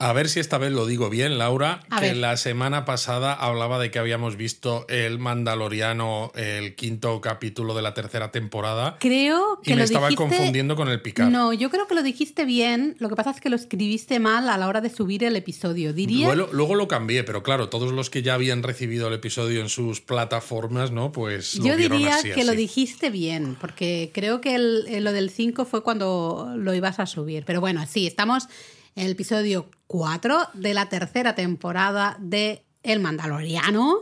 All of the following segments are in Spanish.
A ver si esta vez lo digo bien, Laura, A que ver. la semana pasada hablaba de que habíamos visto el Mandaloriano, el quinto capítulo de la tercera temporada, Creo que y me lo estaba dijiste... confundiendo con el Picard. No, yo creo que lo dijiste bien. Lo que pasa es que lo escribiste mal a la hora de subir el episodio. Diría. Luego, luego lo cambié, pero claro, todos los que ya habían recibido el episodio en sus plataformas, ¿no? Pues lo Yo vieron diría así, que lo dijiste bien, porque creo que el- eh, lo del 5 fue cuando lo ibas a subir. Pero bueno, sí, estamos en el episodio 4 de la tercera temporada de El Mandaloriano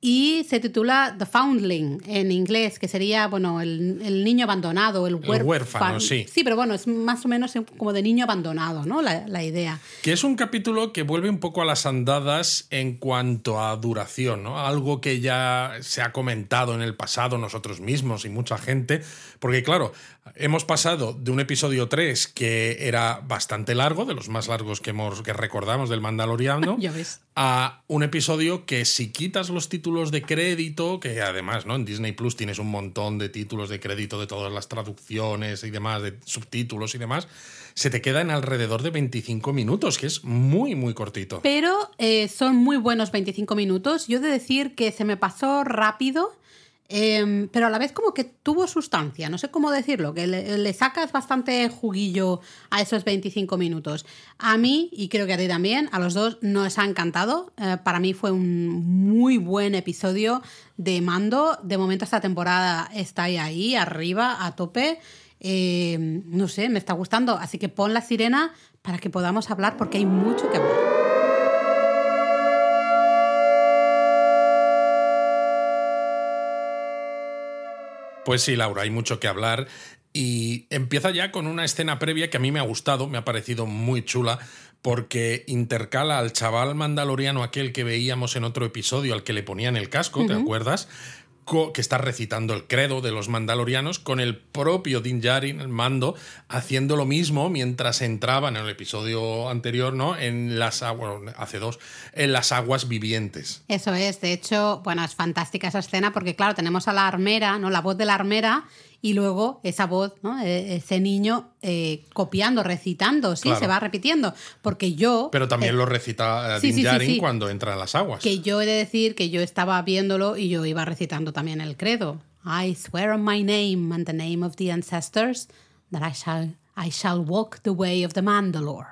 y se titula The Foundling en inglés, que sería, bueno, el, el niño abandonado, el huérfano. huérfano, sí. Sí, pero bueno, es más o menos como de niño abandonado, ¿no? La, la idea. Que es un capítulo que vuelve un poco a las andadas en cuanto a duración, ¿no? Algo que ya se ha comentado en el pasado nosotros mismos y mucha gente, porque claro, hemos pasado de un episodio 3 que era bastante largo, de los más largos que hemos que recordamos del Mandaloriano, Ya ves. a un episodio que si quitas los títulos de crédito, que además, ¿no? En Disney Plus tienes un montón de títulos de crédito de todas las traducciones y demás, de subtítulos y demás, se te queda en alrededor de 25 minutos, que es muy, muy cortito. Pero eh, son muy buenos 25 minutos. Yo he de decir que se me pasó rápido, em, pero a la vez como que tuvo sustancia, no sé cómo decirlo, que le, sacas bastante juguillo a esos 25 minutos. A mí, y creo que a ti también, a los dos nos ha encantado. Eh, para mí fue un muy buen episodio de Mando. De momento esta temporada está ahí, arriba, a tope. Eh, no sé, me está gustando. Así que pon la sirena para que podamos hablar porque hay mucho que hablar. Pues sí, Laura, hay mucho que hablar. Y empieza ya con una escena previa que a mí me ha gustado, me ha parecido muy chula, porque intercala al chaval mandaloriano aquel que veíamos en otro episodio, al que le ponían el casco, ¿te acuerdas? Que está recitando el credo de los mandalorianos con el propio Din Djarin, el mando, haciendo lo mismo mientras entraban en el episodio anterior, ¿no? En las aguas, hace dos, en las aguas vivientes. Eso es, de hecho, bueno, es fantástica esa escena porque, claro, tenemos a la armera, ¿no? La voz de la armera y luego esa voz, ¿no? E- Ese niño eh, copiando, recitando, sí, Claro. se va repitiendo. Porque yo. Pero también eh, lo recita eh, sí, Din sí, sí, cuando entra en las aguas. Que yo he de decir que yo estaba viéndolo y yo iba recitando también el credo. I swear on my name and the name of the ancestors that I shall, I shall walk the way of the Mandalore.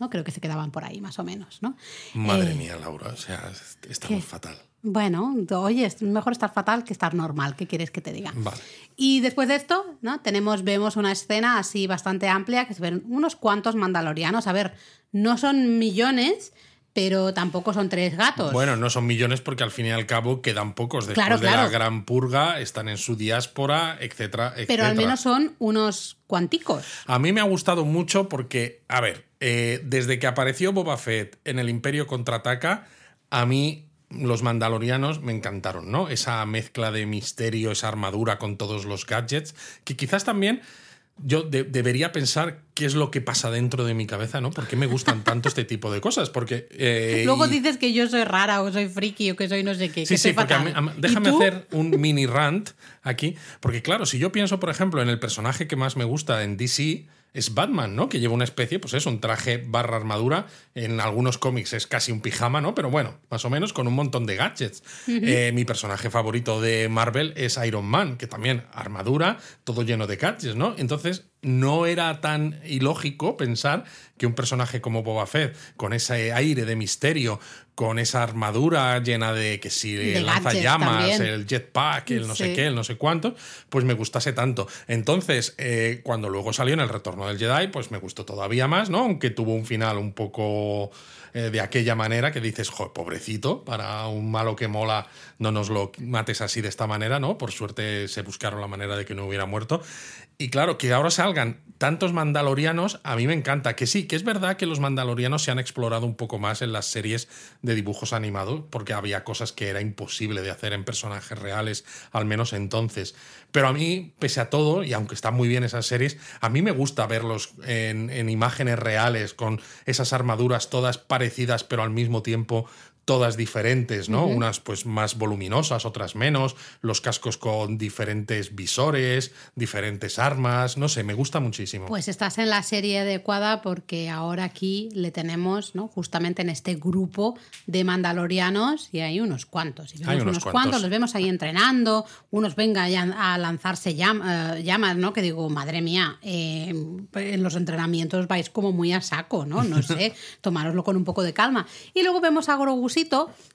¿No? Creo que se quedaban por ahí, más o menos, ¿no? Madre Eh, mía, Laura, o sea, estamos fatal. Bueno, oye, es mejor estar fatal que estar normal. ¿Qué quieres que te diga? Vale. Y después de esto, ¿no? Tenemos, vemos una escena así bastante amplia que se ven unos cuantos mandalorianos. A ver, no son millones, pero tampoco son tres gatos. Bueno, no son millones porque al fin y al cabo quedan pocos. Después Claro, de la gran purga, están en su diáspora, etcétera, etcétera. pero al menos son unos cuanticos. A mí me ha gustado mucho porque, a ver, eh, desde que apareció Boba Fett en el Imperio Contraataca, a mí los mandalorianos me encantaron, ¿no? Esa mezcla de misterio, esa armadura con todos los gadgets, que quizás también yo de- debería pensar qué es lo que pasa dentro de mi cabeza, ¿no? ¿Por qué me gustan tanto este tipo de cosas? Porque... eh, Luego y- dices que yo soy rara o soy friki o que soy no sé qué. Sí, que sí, porque a fatal. mí- a mí- ¿Y déjame hacer un mini rant aquí, porque claro, si yo pienso, por ejemplo, en el personaje que más me gusta en DC, es Batman, ¿no? Que lleva una especie, pues eso, un traje barra armadura. En algunos cómics es casi un pijama, ¿no? Pero bueno, más o menos con un montón de gadgets. Eh, mi personaje favorito de Marvel es Iron Man, que también armadura, todo lleno de gadgets, ¿no? Entonces, no era tan ilógico pensar que un personaje como Boba Fett, con ese aire de misterio, con esa armadura llena de que si De lanza llamas, también. el jetpack, el no sé qué, el no sé cuánto, pues me gustase tanto. Entonces, eh, cuando luego salió en el Retorno del Jedi, pues me gustó todavía más, ¿no? Aunque tuvo un final un poco eh, de aquella manera que dices, pobrecito, para un malo que mola, no nos lo mates así de esta manera, ¿no? Por suerte se buscaron la manera de que no hubiera muerto. Y claro, que ahora salgan tantos mandalorianos, a mí me encanta. Que sí, que es verdad que los mandalorianos se han explorado un poco más en las series de dibujos animados, porque había cosas que era imposible de hacer en personajes reales, al menos entonces. Pero a mí, pese a todo, y aunque están muy bien esas series, a mí me gusta verlos en, en imágenes reales, con esas armaduras todas parecidas, pero al mismo tiempo todas diferentes, ¿no? Unas pues más voluminosas, otras menos, los cascos con diferentes visores, diferentes armas, no sé, me gusta muchísimo. Pues estás en la serie adecuada porque ahora aquí le tenemos, ¿no? Justamente en este grupo de mandalorianos y hay unos cuantos. Y vemos Hay unos unos cuantos. cuantos, los vemos ahí entrenando, unos vengan ya a lanzarse eh, llamas, ¿no? Que digo, madre mía, eh, en los entrenamientos vais como muy a saco, ¿no? No sé, tomároslo con un poco de calma. Y luego vemos a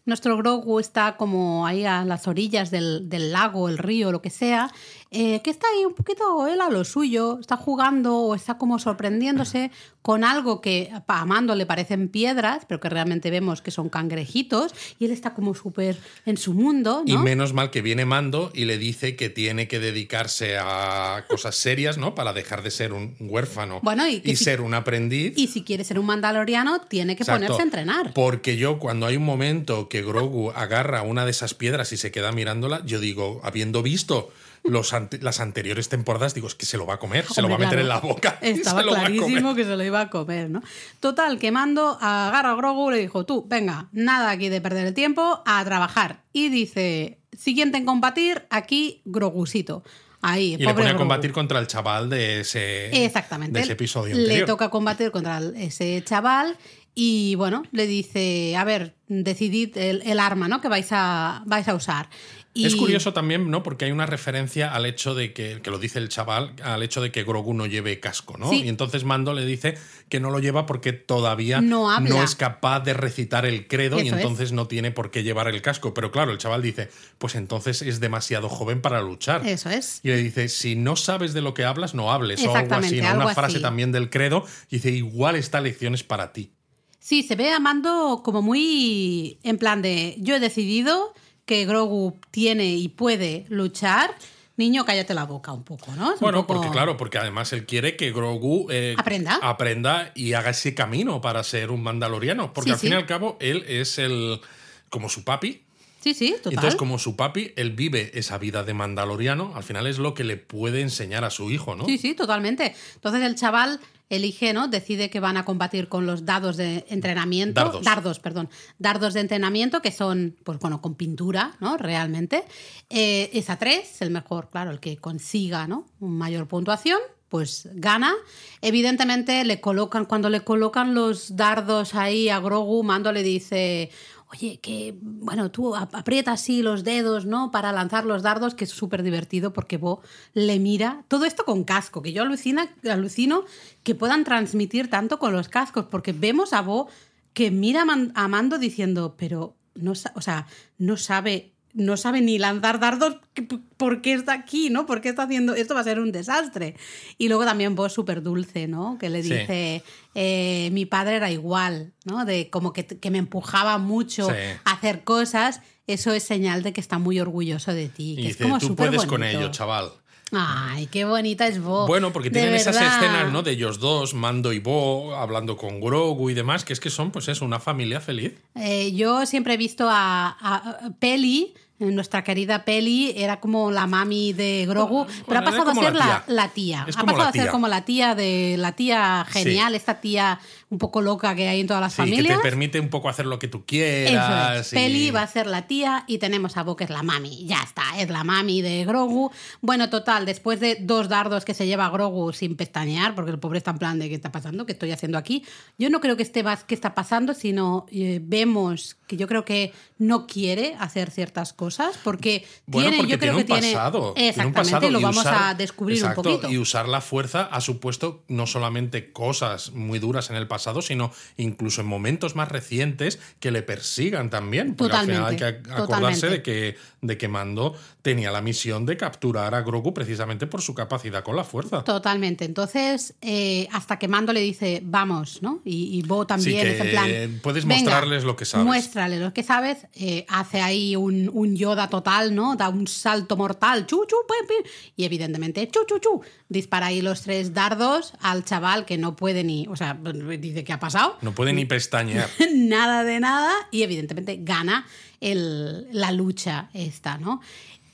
Nuestro Grogu está como ahí a las orillas del lago, el río, lo que sea, eh, que está ahí un poquito él a lo suyo, está jugando o está como sorprendiéndose con algo que a Mando le parecen piedras, pero que realmente vemos que son cangrejitos, y él está como súper en su mundo, ¿no? Y menos mal que viene Mando y le dice que tiene que dedicarse a cosas serias, ¿no? Para dejar de ser un huérfano Bueno, y si- ser un aprendiz. Y si quiere ser un mandaloriano, tiene que Exacto. ponerse a entrenar. Porque yo, cuando hay un momento que Grogu agarra una de esas piedras y se queda mirándola, yo digo, habiendo visto los ante- las anteriores temporadas, digo, es que se lo va a comer, se lo va a meter en la boca. Estaba clarísimo que se lo iba a comer, ¿no? Total, que Mando agarra a Grogu y le dijo, tú, venga, nada aquí de perder el tiempo, a trabajar. Y dice, siguiente en combatir, aquí Grogucito. Ahí, Y le pone a Grogu. combatir contra el chaval de ese, Exactamente. de ese episodio Le anterior. toca combatir contra ese chaval y bueno, le dice, a ver, decidid el, el arma, ¿no? Que vais a, vais a usar. Y- Es curioso también, ¿no? Porque hay una referencia al hecho de que, que lo dice el chaval, al hecho de que Grogu no lleve casco, ¿no? Sí. Y entonces Mando le dice que no lo lleva porque todavía No habla. es capaz de recitar el credo y es. entonces no tiene por qué llevar el casco. Pero claro, el chaval dice, pues entonces es demasiado joven para luchar. Eso es. Y le dice, si no sabes de lo que hablas, no hables. O algo así, ¿no? algo Una frase así. también del credo. Y dice, igual esta lección es para ti. Sí, se ve a Mando como muy en plan de yo he decidido que Grogu tiene y puede luchar. Niño, cállate la boca un poco, ¿no? Es Bueno, poco- porque claro, porque además él quiere que Grogu eh, Aprenda. aprenda y haga ese camino para ser un mandaloriano. Porque Sí, al fin y al cabo, él es el. como su papi. Sí, sí, total. entonces, como su papi, él vive esa vida de mandaloriano, al final es lo que le puede enseñar a su hijo, ¿no? Sí, sí, totalmente. Entonces el chaval elige, ¿no? Decide que van a combatir con los dados de entrenamiento. Dardos. perdón. Dardos de entrenamiento que son, pues bueno, con pintura, ¿no? Realmente. Eh, es a tres, el mejor, claro, el que consiga, ¿no? Mayor puntuación. Pues gana. Evidentemente le colocan, cuando le colocan los dardos ahí a Grogu, Mando le dice, oye, que, bueno, tú ap- aprieta así los dedos, ¿no? Para lanzar los dardos, que es súper divertido porque Bo le mira. Todo esto con casco, que yo alucina, alucino que puedan transmitir tanto con los cascos, porque vemos a Bo que mira a Man- a Mando diciendo, pero no, o sea, no sabe. No sabe ni lanzar dardos, ¿qué- ¿por qué está aquí? ¿no? ¿Por qué está haciendo? Esto va a ser un desastre. Y luego también vos súper dulce, ¿no? Que le Sí. dice, eh, mi padre era igual, ¿no? De como que, que me empujaba mucho Sí. a hacer cosas. Eso es señal de que está muy orgulloso de ti. Y que es dice, como tú puedes con bonito". ello, chaval. Ay, qué bonita es Bo. Bueno, porque tienen esas escenas, ¿no? De ellos dos, Mando y Bo, hablando con Grogu y demás, que es que son, pues es una familia feliz. Eh, yo siempre he visto a, a- a Peli, nuestra querida Peli, era como la mami de Grogu, pero ha pasado a ser la tía. la tía. Ha pasado la a ser como la tía de la tía genial, esta tía un poco loca que hay en todas las Sí, que familias. te permite un poco hacer lo que tú Eso quieras. es. y- Peli va a ser la tía y tenemos a Bo que es la mami. Ya está, es la mami de Grogu. Bueno, total, después de dos dardos que se lleva Grogu sin pestañear, porque el pobre está en plan de qué está pasando, qué estoy haciendo aquí. Yo no creo que esté más qué está pasando, sino eh, vemos que yo creo que no quiere hacer ciertas cosas porque Bueno, tiene, porque yo creo tiene que un tiene pasado. tiene un exactamente, pasado, lo vamos usar- a descubrir exacto, un poquito. Y usar la fuerza ha supuesto no solamente cosas muy duras en el pasado, sino incluso en momentos más recientes que le persigan también. Porque al final hay que acordarse totalmente. de que, de que Mando tenía la misión de capturar a Grogu precisamente por su capacidad con la fuerza. Totalmente. Entonces, eh, hasta que Mando le dice, vamos, ¿no? Y, y Bo también que es en plan. puedes "Venga, mostrarles lo que sabes". Muéstrale lo que sabes. eh, hace ahí un, un Yoda total, ¿no? Da un salto mortal. Chu, chu, pim, pim, y evidentemente, chu, chu, chu. Dispara ahí los tres dardos al chaval que no puede ni. O sea, dice que ha pasado. No puede ni pestañear. nada de nada. Y evidentemente gana el- la lucha esta, ¿no?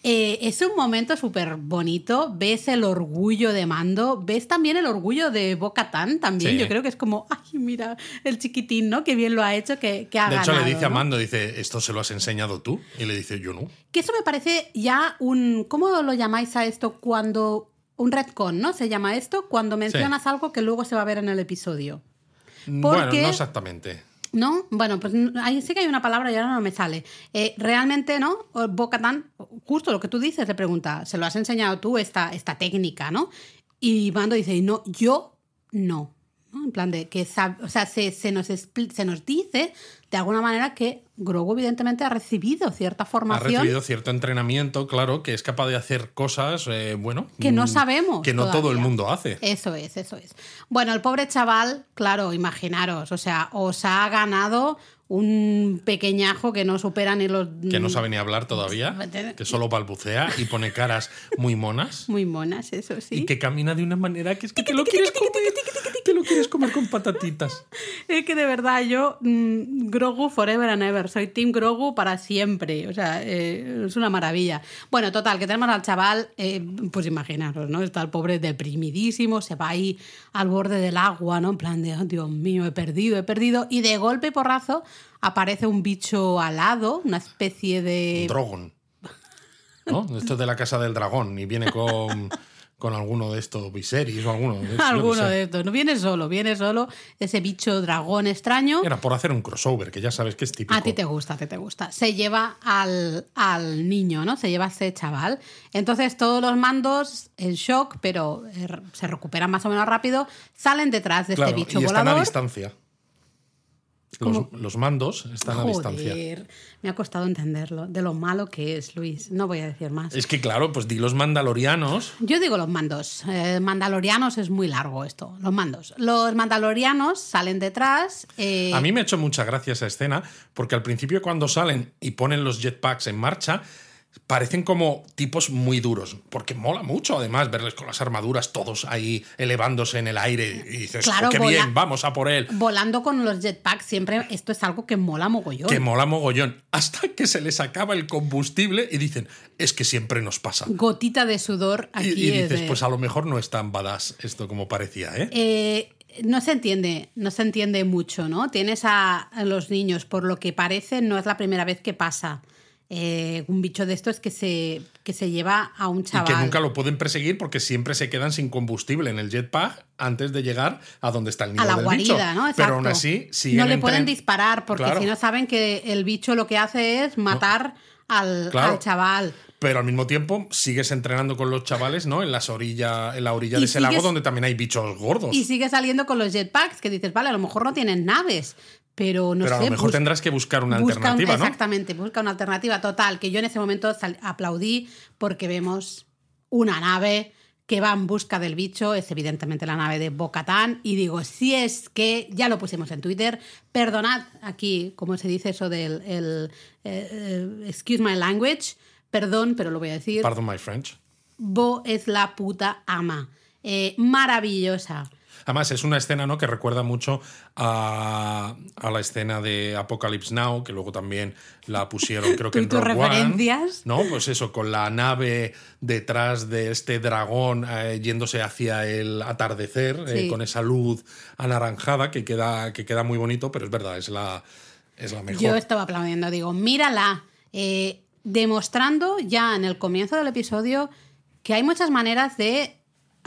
Eh, es un momento súper bonito. Ves el orgullo de Mando. Ves también el orgullo de Boca Tan también. Sí. Yo creo que es como, ay, mira, el chiquitín, ¿no? Que bien lo ha hecho, que, que ha De hecho, ganado. le dice a. Mando, dice, ¿esto se lo has enseñado tú? Y le dice, yo no. Que eso me parece ya un. ¿Cómo lo llamáis a esto cuando. Un retcon, ¿no? Se llama esto cuando mencionas algo que luego se va a ver en el episodio. Bueno, no exactamente. ¿No? Bueno, pues ahí sí que hay una palabra y ahora no me sale. Eh, realmente, ¿no? Bocatan, justo lo que tú dices, le pregunta, ¿se lo has enseñado tú esta, esta técnica, ¿no? Y Mando dice, no, yo no. ¿no? En plan de que, o sea, se, se nos se nos dice de alguna manera que Grogu evidentemente ha recibido cierta Ha formación recibido cierto entrenamiento, claro, que es capaz de hacer cosas, eh, bueno. que no mm, sabemos. Que no todo el mundo hace. Eso es, eso es. Bueno, el pobre chaval, claro, imaginaros, o sea, os ha ganado un pequeñajo que no supera ni los... Que no sabe ni hablar todavía, que solo balbucea y pone caras muy monas. Muy monas, eso sí. Y que camina de una manera que es que te lo quieres comer. Te lo quieres comer con patatitas. Es que de verdad yo, mm, Grogu forever and ever, soy Team Grogu para siempre, o sea, eh, es una maravilla. Bueno, total, que tenemos al chaval, eh, pues imaginaros, ¿no? Está el pobre deprimidísimo, se va ahí al borde del agua, ¿no? En plan de, oh, Dios mío, he perdido, he perdido, y de golpe y porrazo aparece un bicho alado, una especie de... Drogon. ¿No? Esto es de la casa del dragón y viene con, con alguno de estos Viserys o alguno de estos. Alguno de estos, no viene solo, viene solo ese bicho dragón extraño. Era por hacer un crossover, que ya sabes que es típico. A ti te gusta, a ti te gusta. Se lleva al, al niño, ¿no? Se lleva a ese chaval. Entonces todos los mandos en shock, pero eh, se recuperan más o menos rápido, salen detrás de Claro, este bicho y están a volador. distancia. Los, los mandos están a distancia. Me ha costado entenderlo, de lo malo que es, Luis. No voy a decir más. Es que claro, pues di los mandalorianos. Yo digo los mandos. Eh, mandalorianos es muy largo esto. Los mandos. Los mandalorianos salen detrás. eh, A mí me ha hecho mucha gracia esa escena, porque al principio cuando salen y ponen los jetpacks en marcha, parecen como tipos muy duros, porque mola mucho además verles con las armaduras todos ahí elevándose en el aire y dices, Claro, "Oh, qué vola- bien, vamos a por él. Volando con los jetpacks, siempre esto es algo que mola mogollón. Que mola mogollón. Hasta que se les acaba el combustible y dicen, es que siempre nos pasa. Gotita de sudor Y, aquí. y es dices, de- pues a lo mejor no es tan badass esto como parecía, ¿eh? Eh, no se entiende, no se entiende mucho, ¿no? Tienes a los niños, por lo que parece, no es la primera vez que pasa. Eh, un bicho de estos que se, que se lleva a un Y chaval. que nunca lo pueden perseguir porque siempre se quedan sin combustible en el jetpack antes de llegar a donde está el nido a la del guarida, bicho. ¿no? Exacto. Pero aún así, siguen No le entren- pueden disparar porque Claro. si no saben que el bicho lo que hace es matar al, Claro. al chaval. Pero al mismo tiempo sigues entrenando con los chavales, ¿no? En las orillas, en la orilla Y de ese lago sigues- donde también hay bichos gordos. Y sigue saliendo con los jetpacks, que dices, vale, a lo mejor no tienen naves, pero no pero sé. a lo mejor tendrás que buscar una busca un- alternativa, ¿no? Exactamente, busca una alternativa total, que yo en ese momento aplaudí porque vemos una nave que va en busca del bicho, es evidentemente la nave de Bocatán, y digo, si es que, ya lo pusimos en Twitter, perdonad aquí, como se dice eso del, el, eh, eh, excuse my language, perdón, pero lo voy a decir, Pardon my French. Bo es la puta ama, Eh, maravillosa. Además, es una escena ¿no? que recuerda mucho a, a la escena de Apocalypse Now, que luego también la pusieron, creo que ¿Tú y en tus Rogue One, referencias? ¿no? Pues eso, con la nave detrás de este dragón eh, yéndose hacia el atardecer, eh, con esa luz anaranjada que queda, que queda muy bonito, pero es verdad, es la, es la mejor. Yo estaba aplaudiendo, digo, mírala, eh, demostrando ya en el comienzo del episodio que hay muchas maneras de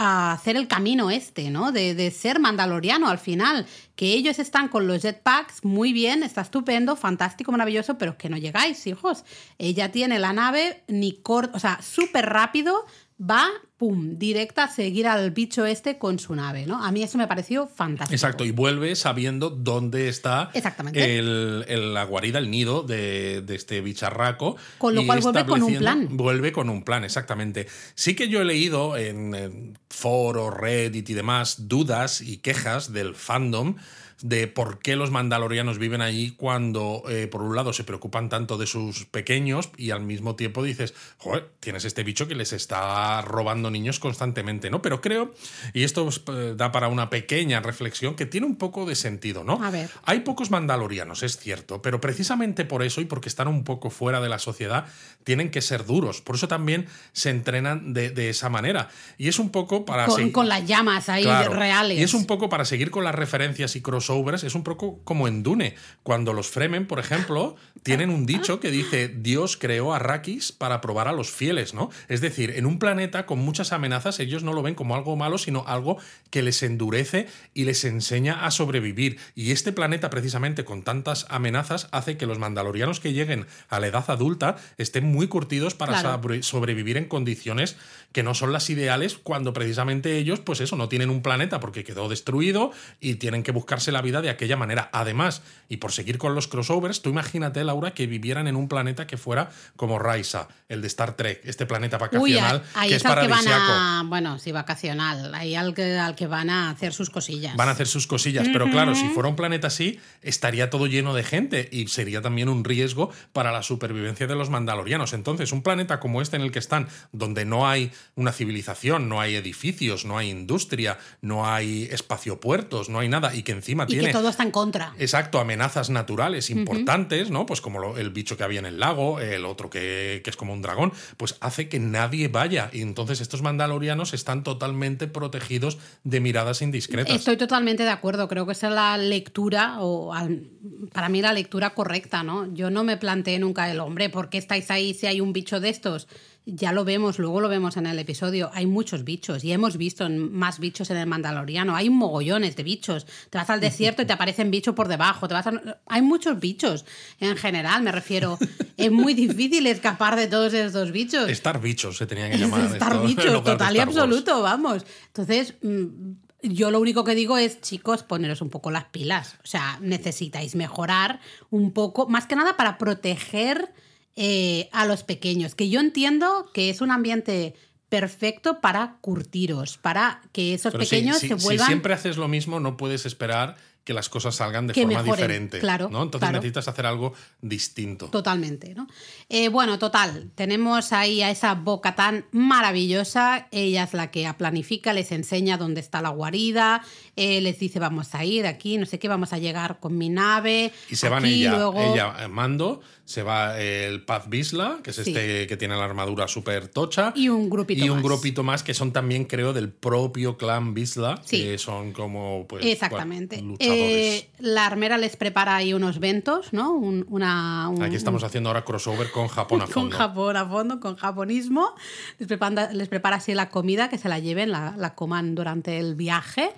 ah, hacer el camino este, ¿no? De, de ser mandaloriano al final. Que ellos están con los jetpacks, muy bien, está estupendo, fantástico, maravilloso, pero que no llegáis, hijos. Ella tiene la nave, ni corto, o sea, súper rápido, va, pum, directa a seguir al bicho este con su nave, ¿no? A mí eso me pareció fantástico. Exacto, y vuelve sabiendo dónde está Exactamente. el, el- la guarida, el nido de, de este bicharraco. Con lo cual vuelve con un plan. Vuelve con un plan, exactamente. Sí que yo he leído en, en foros, Reddit y demás dudas y quejas del fandom de por qué los mandalorianos viven allí cuando, eh, por un lado, se preocupan tanto de sus pequeños y al mismo tiempo dices, joder, tienes este bicho que les está robando niños constantemente, ¿no? Pero creo, y esto eh, da para una pequeña reflexión, que tiene un poco de sentido, ¿no? A ver. Hay pocos mandalorianos, es cierto, pero precisamente por eso y porque están un poco fuera de la sociedad, tienen que ser duros. Por eso también se entrenan de, de esa manera. Y es un poco para... Con, con las llamas ahí Claro. reales. Y es un poco para seguir con las referencias y crossovers, es un poco como en Dune. Cuando los Fremen, por ejemplo, tienen un dicho que dice Dios creó a Arrakis para probar a los fieles, ¿no? Es decir, en un planeta con muchas amenazas, ellos no lo ven como algo malo, sino algo que les endurece y les enseña a sobrevivir. Y este planeta, precisamente, con tantas amenazas, hace que los mandalorianos que lleguen a la edad adulta estén muy curtidos para Claro. sobrevivir en condiciones que no son las ideales cuando precisamente ellos, pues eso, no tienen un planeta porque quedó destruido y tienen que buscarse la vida de aquella manera. Además, y por seguir con los crossovers, tú imagínate, Laura, que vivieran en un planeta que fuera como Raisa, el de Star Trek, este planeta Uy, vacacional ahí que es al que van a. Bueno, sí, vacacional. Ahí al que, al que van a hacer sus cosillas. Van a hacer sus cosillas, pero claro, si fuera un planeta así, estaría todo lleno de gente y sería también un riesgo para la supervivencia de los mandalorianos. Entonces, un planeta como este en el que están, donde no hay una civilización, no hay edificios, no hay industria, no hay espaciopuertos, no hay nada, y que encima y tiene... que todo está en contra. Exacto, amenazas naturales importantes, ¿no? Pues como lo- el bicho que había en el lago, el otro que, que es como un dragón, pues hace que nadie vaya. Y entonces estos mandalorianos están totalmente protegidos de miradas indiscretas. Estoy totalmente de acuerdo. Creo que esa es la lectura, o al- para mí la lectura correcta, ¿no? Yo no me planteé nunca el hombre, ¿por qué estáis ahí si hay un bicho de estos? Ya lo vemos, luego lo vemos en el episodio. Hay muchos bichos y hemos visto más bichos en el Mandaloriano. Hay mogollones de bichos. Te vas al desierto y te aparecen bichos por debajo. Te vas a- Hay muchos bichos en general, me refiero. Es muy difícil escapar de todos estos bichos. Estar bichos se tenían que llamar. estar esto, bichos, total y absoluto, vamos. Entonces, mm, yo lo único que digo es, chicos, poneros un poco las pilas. O sea, necesitáis mejorar un poco, más que nada para proteger eh, a los pequeños. Que yo entiendo que es un ambiente perfecto para curtiros, para que esos Pero sí, pequeños si, se si vuelvan... siempre haces lo mismo, no puedes esperar que las cosas salgan de Que forma mejoren, diferente. claro, ¿no? Entonces claro. necesitas hacer algo distinto. Totalmente, ¿no? Eh, bueno, total, tenemos ahí a esa boca tan maravillosa, ella es la que planifica, les enseña dónde está la guarida, eh, les dice vamos a ir aquí, no sé qué, vamos a llegar con mi nave. Y se van aquí, ella, luego- ella Mando, se va el Paz Bisla, que es Sí. este que tiene la armadura súper tocha. Y un grupito Y un más. grupito más que son también, creo, del propio clan Bisla, Sí. que son como, pues, Exactamente. bueno, luchadores. Eh, la armera les prepara ahí unos ventos, ¿no? Un- una, un- Aquí estamos haciendo ahora crossover con Japón a con fondo. Japón a fondo, con japonismo. Les prepara, les prepara así la comida, que se la lleven, la, la coman durante el viaje.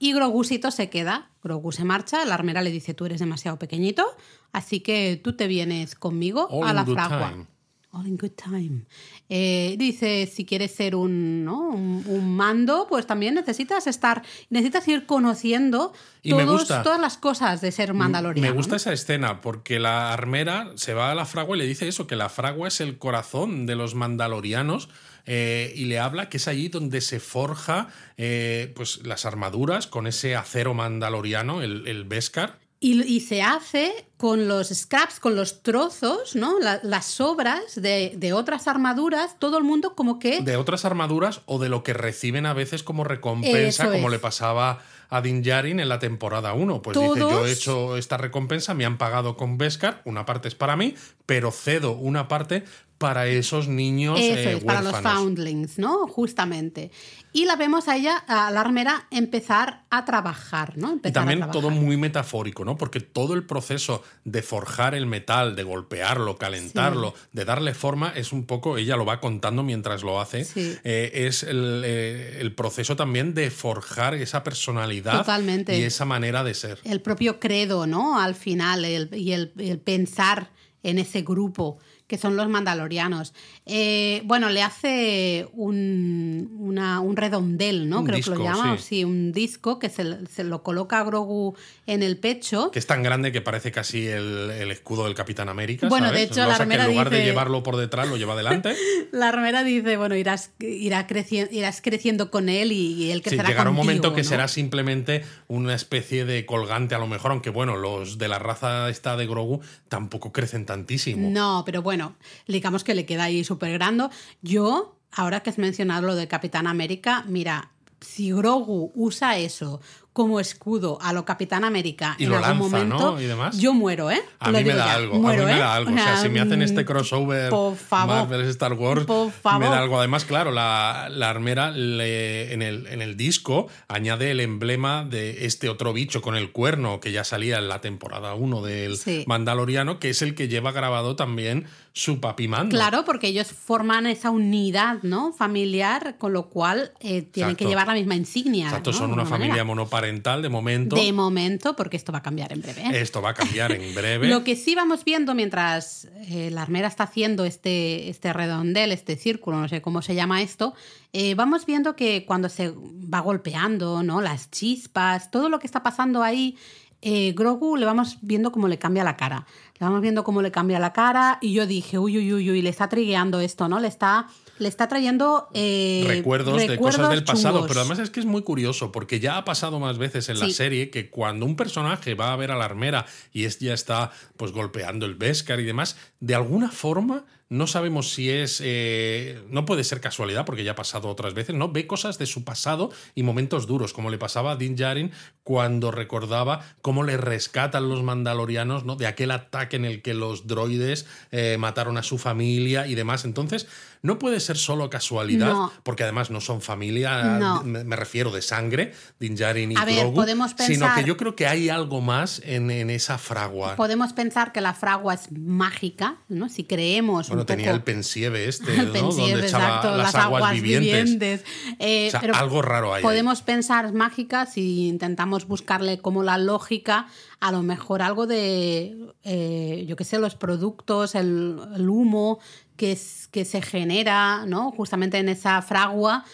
Y Grogusito se queda. Grogu se marcha. La armera le dice: Tú eres demasiado pequeñito, así que tú te vienes conmigo All a la fragua. time. All in good time. Eh, dice: Si quieres ser un, ¿no? un, un mando, pues también necesitas estar. Necesitas ir conociendo Y me todos- gusta. todas las cosas de ser mandaloriano. Me gusta ¿no? esa escena porque la armera se va a la fragua y le dice eso, que la fragua es el corazón de los mandalorianos eh, y le habla que es allí donde se forja eh, pues, las armaduras con ese acero mandaloriano, el, el Beskar. Y, y se hace con los scraps, con los trozos, ¿no? La- las sobras de, de otras armaduras, todo el mundo como que... de otras armaduras o de lo que reciben a veces como recompensa, Eso como es. le pasaba a Din Djarin en la temporada 1. Pues dice, yo he hecho esta recompensa, me han pagado con Beskar, una parte es para mí, pero cedo una parte para esos niños Eso eh, es, para los foundlings, ¿no? Justamente. Y la vemos a ella, a la armera, empezar a trabajar, ¿no? Y Empezar también a todo muy metafórico, ¿no? Porque todo el proceso de forjar el metal, de golpearlo, calentarlo, de darle forma, es un poco, ella lo va contando mientras lo hace, Sí. eh, es el, eh, el proceso también de forjar esa personalidad Totalmente. y esa manera de ser. el propio credo, ¿no? Al final, el- y el, el pensar en ese grupo que son los mandalorianos. Eh, bueno, le hace un, una- un redondel, ¿no? Un Creo que lo llama, sí. sí. un disco que se, se lo coloca a Grogu en el pecho. Que es tan grande que parece casi el, el escudo del Capitán América. Bueno, ¿sabes? de hecho, la sea, que armera en lugar de dice- llevarlo por detrás, lo lleva adelante. La armera dice, bueno, irás, irá creciendo, irás creciendo con él y, y él Sí, crecerá llegará un momento que ¿no? será simplemente una especie de colgante, a lo mejor, aunque bueno, los de la raza esta de Grogu tampoco crecen tantísimo. No, pero bueno, digamos que le queda ahí súper grande. Yo, ahora que has mencionado lo de Capitán América, mira, si Grogu usa eso como escudo a lo Capitán América Y en lo algún lanza, momento, ¿no? Y demás. yo muero, ¿eh? A mí me da ya, algo, muero, a mí me ¿eh? da algo. O sea, si me hacen este mm, crossover por favor. Marvel Star Wars, me da algo. Además, claro, la, la armera le- en, el, en el disco añade el emblema de este otro bicho con el cuerno que ya salía en la temporada 1 del Sí. Mandaloriano, que es el que lleva grabado también su papi mando. Claro, porque ellos forman esa unidad, ¿no? Familiar, con lo cual eh, tienen que Exacto. llevar la misma insignia. Exacto, ¿no? son una familia manera. monoparental de momento. De momento, porque esto va a cambiar en breve. ¿eh? Esto va a cambiar en breve. Lo que sí vamos viendo mientras eh, la armera está haciendo este, este redondel, este círculo, no sé cómo se llama esto, eh, vamos viendo que cuando se va golpeando, ¿no? Las chispas, todo lo que está pasando ahí, eh, Grogu le vamos viendo cómo le cambia la cara. Le vamos viendo cómo le cambia la cara y yo dije, uy, uy, uy, uy, le está trigueando esto, ¿no? Le está, le está trayendo eh, recuerdos, de cosas del pasado, pero además es que es muy curioso porque ya ha pasado más veces en la serie que cuando un personaje va a ver a la armera y es ya está pues golpeando el Beskar y demás, de alguna forma no sabemos si es eh, no puede ser casualidad porque ya ha pasado otras veces, no ve cosas de su pasado y momentos duros, como le pasaba a Din Djarin cuando recordaba cómo le rescatan los mandalorianos, ¿no? De aquel ataque en el que los droides eh, mataron a su familia y demás. Entonces, no puede ser solo casualidad, No. porque además no son familia, No. me, me refiero de sangre, Din Djarin y A ver, Grogu, podemos sino pensar- que yo creo que hay algo más en, en esa fragua. Podemos pensar que la fragua es mágica, ¿no? Si creemos Bueno, un tenía poco... el pensieve este, El Donde echaba exacto, las, aguas, vivientes. Eh, O sea, pero algo raro hay ahí. Podemos pensar mágica si intentamos buscarle como la lógica, a lo mejor algo de, eh, yo qué sé, los productos, el, el humo que, es- que se genera, ¿no? Justamente en esa fragua.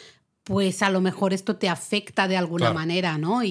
Pues a lo mejor esto te afecta de alguna Claro. manera, ¿no? Y,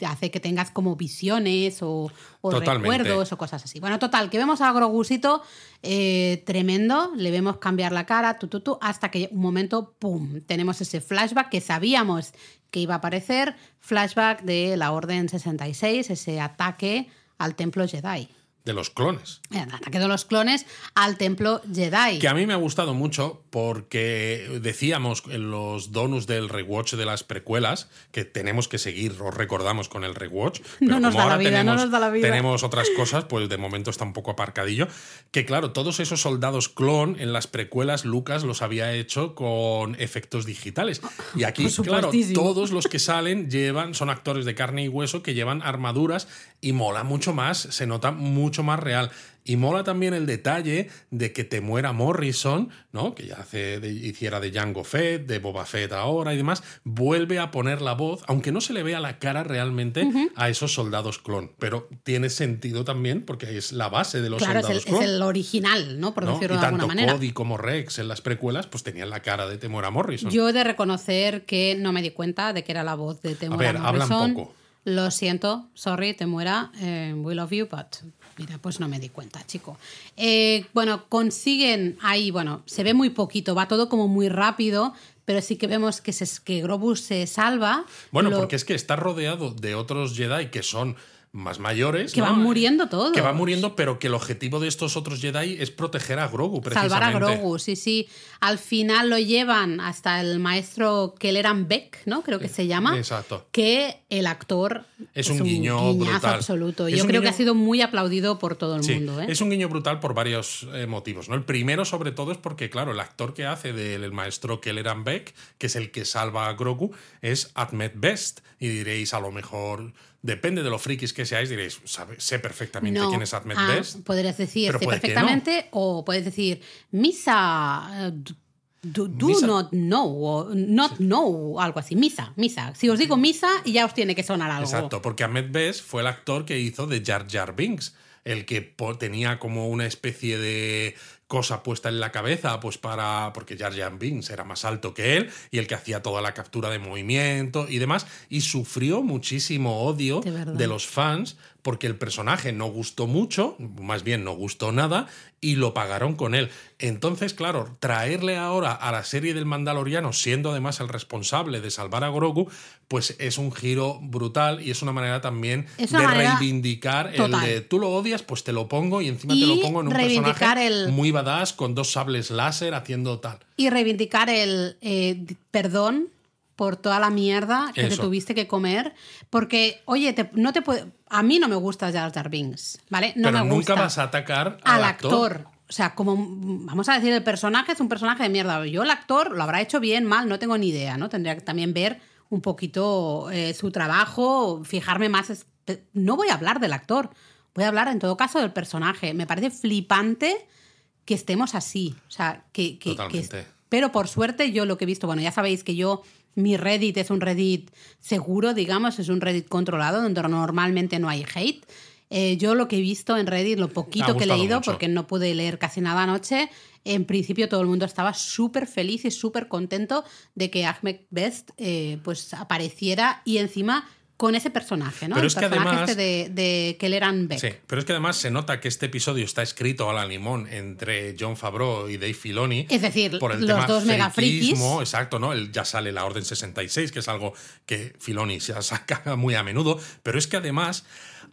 y hace que tengas como visiones o, recuerdos o cosas así. Bueno, total, que vemos a Grogusito eh, tremendo, le vemos cambiar la cara, tu, tu, tu, hasta que un momento, ¡pum! Tenemos ese flashback que sabíamos que iba a aparecer, flashback de la Orden 66, ese ataque al templo Jedi. De los clones. El ataque de los clones al templo Jedi. Que a mí me ha gustado mucho porque decíamos en los donuts del rewatch de las precuelas que tenemos que seguir, os recordamos con el rewatch. No pero nos como da la ahora vida, no tenemos, nos da la vida. tenemos otras cosas, pues de momento está un poco aparcadillo. Que claro, todos esos soldados clon en las precuelas Lucas los había hecho con efectos digitales. Y aquí, claro, todos los que salen llevan, son actores de carne y hueso que llevan armaduras y mola mucho más, se nota mucho más real. Y mola también el detalle de que te muera Morrison, ¿no? Que ya hace de- hiciera de Jango Fett, de Boba Fett ahora y demás, vuelve a poner la voz, aunque no se le vea la cara realmente a esos soldados clon. Pero tiene sentido también porque es la base de los claro, es el, soldados es el original, ¿no? Por ¿no? decirlo Y de alguna manera. Cody como Rex en las precuelas, pues tenían la cara de Temuera Morrison. Yo he de reconocer que no me di cuenta de que era la voz de Temuera ver, hablan Morrison. poco. Lo siento, sorry, Temuera, eh, we love you, but mira, pues no me di cuenta, chico. Eh, bueno, consiguen ahí, bueno, se ve muy poquito, va todo como muy rápido, pero sí que vemos que, se, que Grobus se salva. Bueno, Lo- porque es que está rodeado de otros Jedi que son más mayores. Que ¿no? van muriendo todos. Que van muriendo, pero que el objetivo de estos otros Jedi es proteger a Grogu, precisamente. Salvar a Grogu, sí, sí. Al final lo llevan hasta el maestro Kelleran Beck, ¿no? Creo que se llama. Exacto. Que el actor Es un guiño brutal. absoluto. Es Yo creo que ha sido muy aplaudido por todo el Sí, mundo. ¿eh? es un guiño brutal por varios eh, motivos. ¿no? El primero, sobre todo, es porque, claro, el actor que hace del el maestro Kelleran Beck, que es el que salva a Grogu, es Ahmed Best. Y diréis, a lo mejor, depende de lo frikis que seáis, diréis, sabe- sé perfectamente No, quién es Ahmed ah, Best. Podrías decir pero sí, puede que no. perfectamente o puedes decir misa. eh, Do, do Misa. not know, o not know, algo así. Misa, misa. Si os digo misa, ya os tiene que sonar algo. Exacto, porque Ahmed Best fue el actor que hizo de Jar Jar Binks el que tenía como una especie de cosa puesta en la cabeza, pues para. porque Jar Jar Binks era más alto que él y el que hacía toda la captura de movimiento y demás. Y sufrió muchísimo odio de, los fans porque el personaje no gustó mucho, más bien no gustó nada, y lo pagaron con él. Entonces, claro, traerle ahora a la serie del Mandaloriano, siendo además el responsable de salvar a Grogu, pues es un giro brutal y es una manera también de reivindicar el de tú lo odias, pues te lo pongo y encima te lo pongo en un personaje muy badass con dos sables láser haciendo tal. Y reivindicar el eh, perdón por toda la mierda que te tuviste que comer. Porque, oye, no te puede, a mí no me gusta Jar Jar Binks, ¿vale? No Pero me nunca vas a atacar al, actor. O sea, como, vamos a decir, el personaje es un personaje de mierda. Yo, el actor, lo habrá hecho bien, mal, no tengo ni idea, ¿no? Tendría que también ver un poquito eh, su trabajo, fijarme más. No voy a hablar del actor, voy a hablar en todo caso del personaje. Me parece flipante que estemos así. O sea, que, que, que pero por suerte yo lo que he visto, bueno, ya sabéis que yo mi Reddit es un Reddit seguro, digamos, es un Reddit controlado donde normalmente no hay hate. Eh, yo lo que he visto en Reddit, lo poquito que he leído, porque no pude leer casi nada anoche, en principio todo el mundo estaba súper feliz y súper contento de que Ahmed Best eh, pues apareciera y encima con ese personaje, ¿no? Pero es que además, este de, de Kelleran Beck. Sí, pero es que además se nota que este episodio está escrito a la limón entre John Favreau y Dave Filoni. Es decir, por el los dos mega frikis. Exacto, ¿no? ya sale la Orden 66, que es algo que Filoni se saca muy a menudo. Pero es que además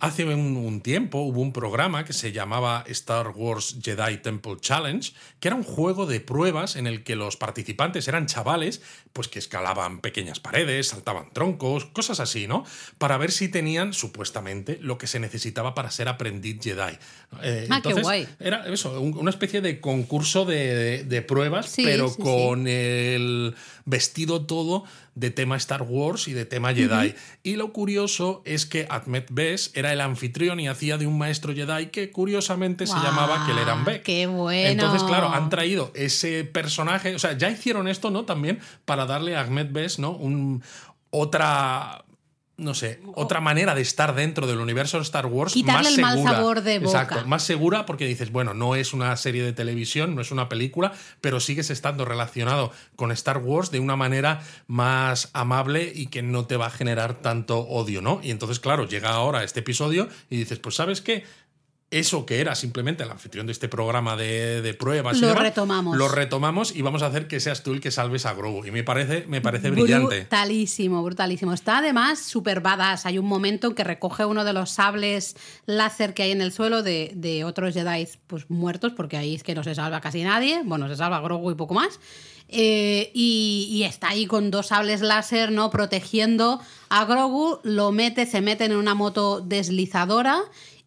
Hace un, tiempo hubo un programa que se llamaba Star Wars Jedi Temple Challenge, que era un juego de pruebas en el que los participantes eran chavales, pues que escalaban pequeñas paredes, saltaban troncos, cosas así, ¿no? Para ver si tenían supuestamente lo que se necesitaba para ser aprendiz Jedi. Eh, ah, qué guay. Era eso, una especie de concurso de, pruebas, pero con el vestido todo de tema Star Wars y de tema Jedi. Y lo curioso es que Ahmed Bes era el anfitrión y hacía de un maestro Jedi que curiosamente se llamaba Kelleran Beck. ¡Qué bueno! Entonces, claro, han traído ese personaje, o sea, ya hicieron esto, ¿no? También para darle a Ahmed Bes, ¿no? Un, otra no sé, otra manera de estar dentro del universo de Star Wars Quitarle más el mal sabor de boca. Exacto, más segura porque dices, bueno, no es una serie de televisión, no es una película, pero sigues estando relacionado con Star Wars de una manera más amable y que no te va a generar tanto odio, ¿no? Y entonces, claro, llega ahora este episodio y dices, pues sabes qué, eso que era simplemente el anfitrión de este programa de, pruebas. Lo retomamos. Lo retomamos y vamos a hacer que seas tú el que salves a Grogu. Y me parece, me parece brillante. Brutalísimo, brutalísimo. Está además súper badass. Hay un momento en que recoge uno de los sables láser que hay en el suelo de, otros Jedi pues, muertos, porque ahí es que no se salva casi nadie. Bueno, se salva Grogu y poco más. Eh, y, y, está ahí con dos sables láser, ¿no? Protegiendo a Grogu, lo mete, se mete en una moto deslizadora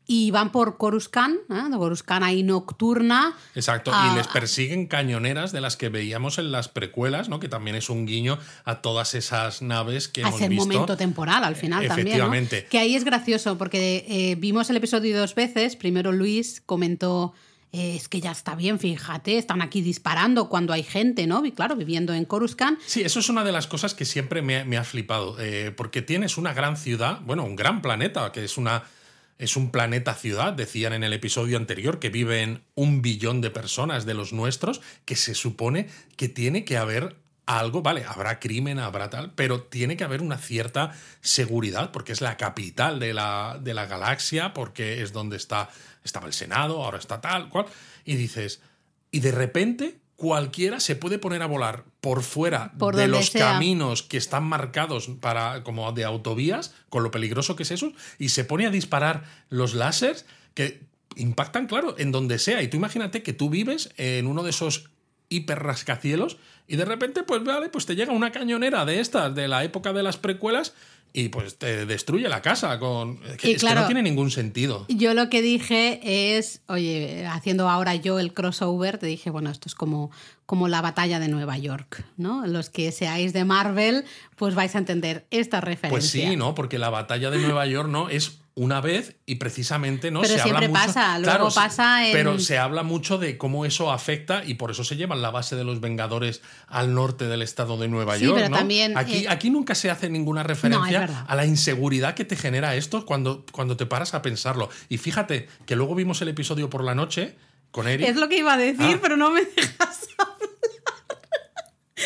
y van por Coruscant, ¿eh? Coruscant ahí nocturna. Exacto, y les persiguen cañoneras de las que veíamos en las precuelas, ¿no? que también es un guiño a todas esas naves que hemos visto. momento temporal al final también. Que ahí es gracioso, porque eh, vimos el episodio dos veces. Primero Luis comentó. Eh, es que ya está bien, fíjate, están aquí disparando cuando hay gente, ¿no? Y claro, viviendo en Coruscant. Sí, eso es una de las cosas que siempre me, ha flipado, porque tienes una gran ciudad, bueno, un gran planeta, que es una es un planeta ciudad, decían en el episodio anterior, que viven un billón de personas de los nuestros, que se supone que tiene que haber algo, vale, habrá crimen, habrá tal, pero tiene que haber una cierta seguridad, porque es la capital de la, de la galaxia, porque es donde está, estaba el Senado, ahora está tal, cual, y dices, y de repente cualquiera se puede poner a volar por fuera de los caminos que están marcados para como de autovías, con lo peligroso que es eso, y se pone a disparar los láseres que impactan, claro, en donde sea. Y tú imagínate que tú vives en uno de esos hiper rascacielos y de repente, pues vale, pues te llega una cañonera de estas, de la época de las precuelas, y pues te destruye la casa con que, es que no tiene ningún sentido. Yo lo que dije es, oye, haciendo ahora yo el crossover, te dije, bueno, esto es como, como la batalla de Nueva York, ¿no? Los que seáis de Marvel, pues vais a entender esta referencia. Pues sí, ¿no? Porque la batalla de Nueva York, ¿no? Es una vez y precisamente no Pero se habla mucho. pasa, luego sí, pasa en- Pero se habla mucho de cómo eso afecta y por eso se llevan la base de los Vengadores al norte del estado de Nueva Sí, York. pero ¿no? también, aquí, eh, aquí nunca se hace ninguna referencia a la inseguridad que te genera esto cuando, cuando te paras a pensarlo. Y fíjate que luego vimos el episodio por la noche con Eric. Es lo que iba a decir, Ah. pero no me dejas.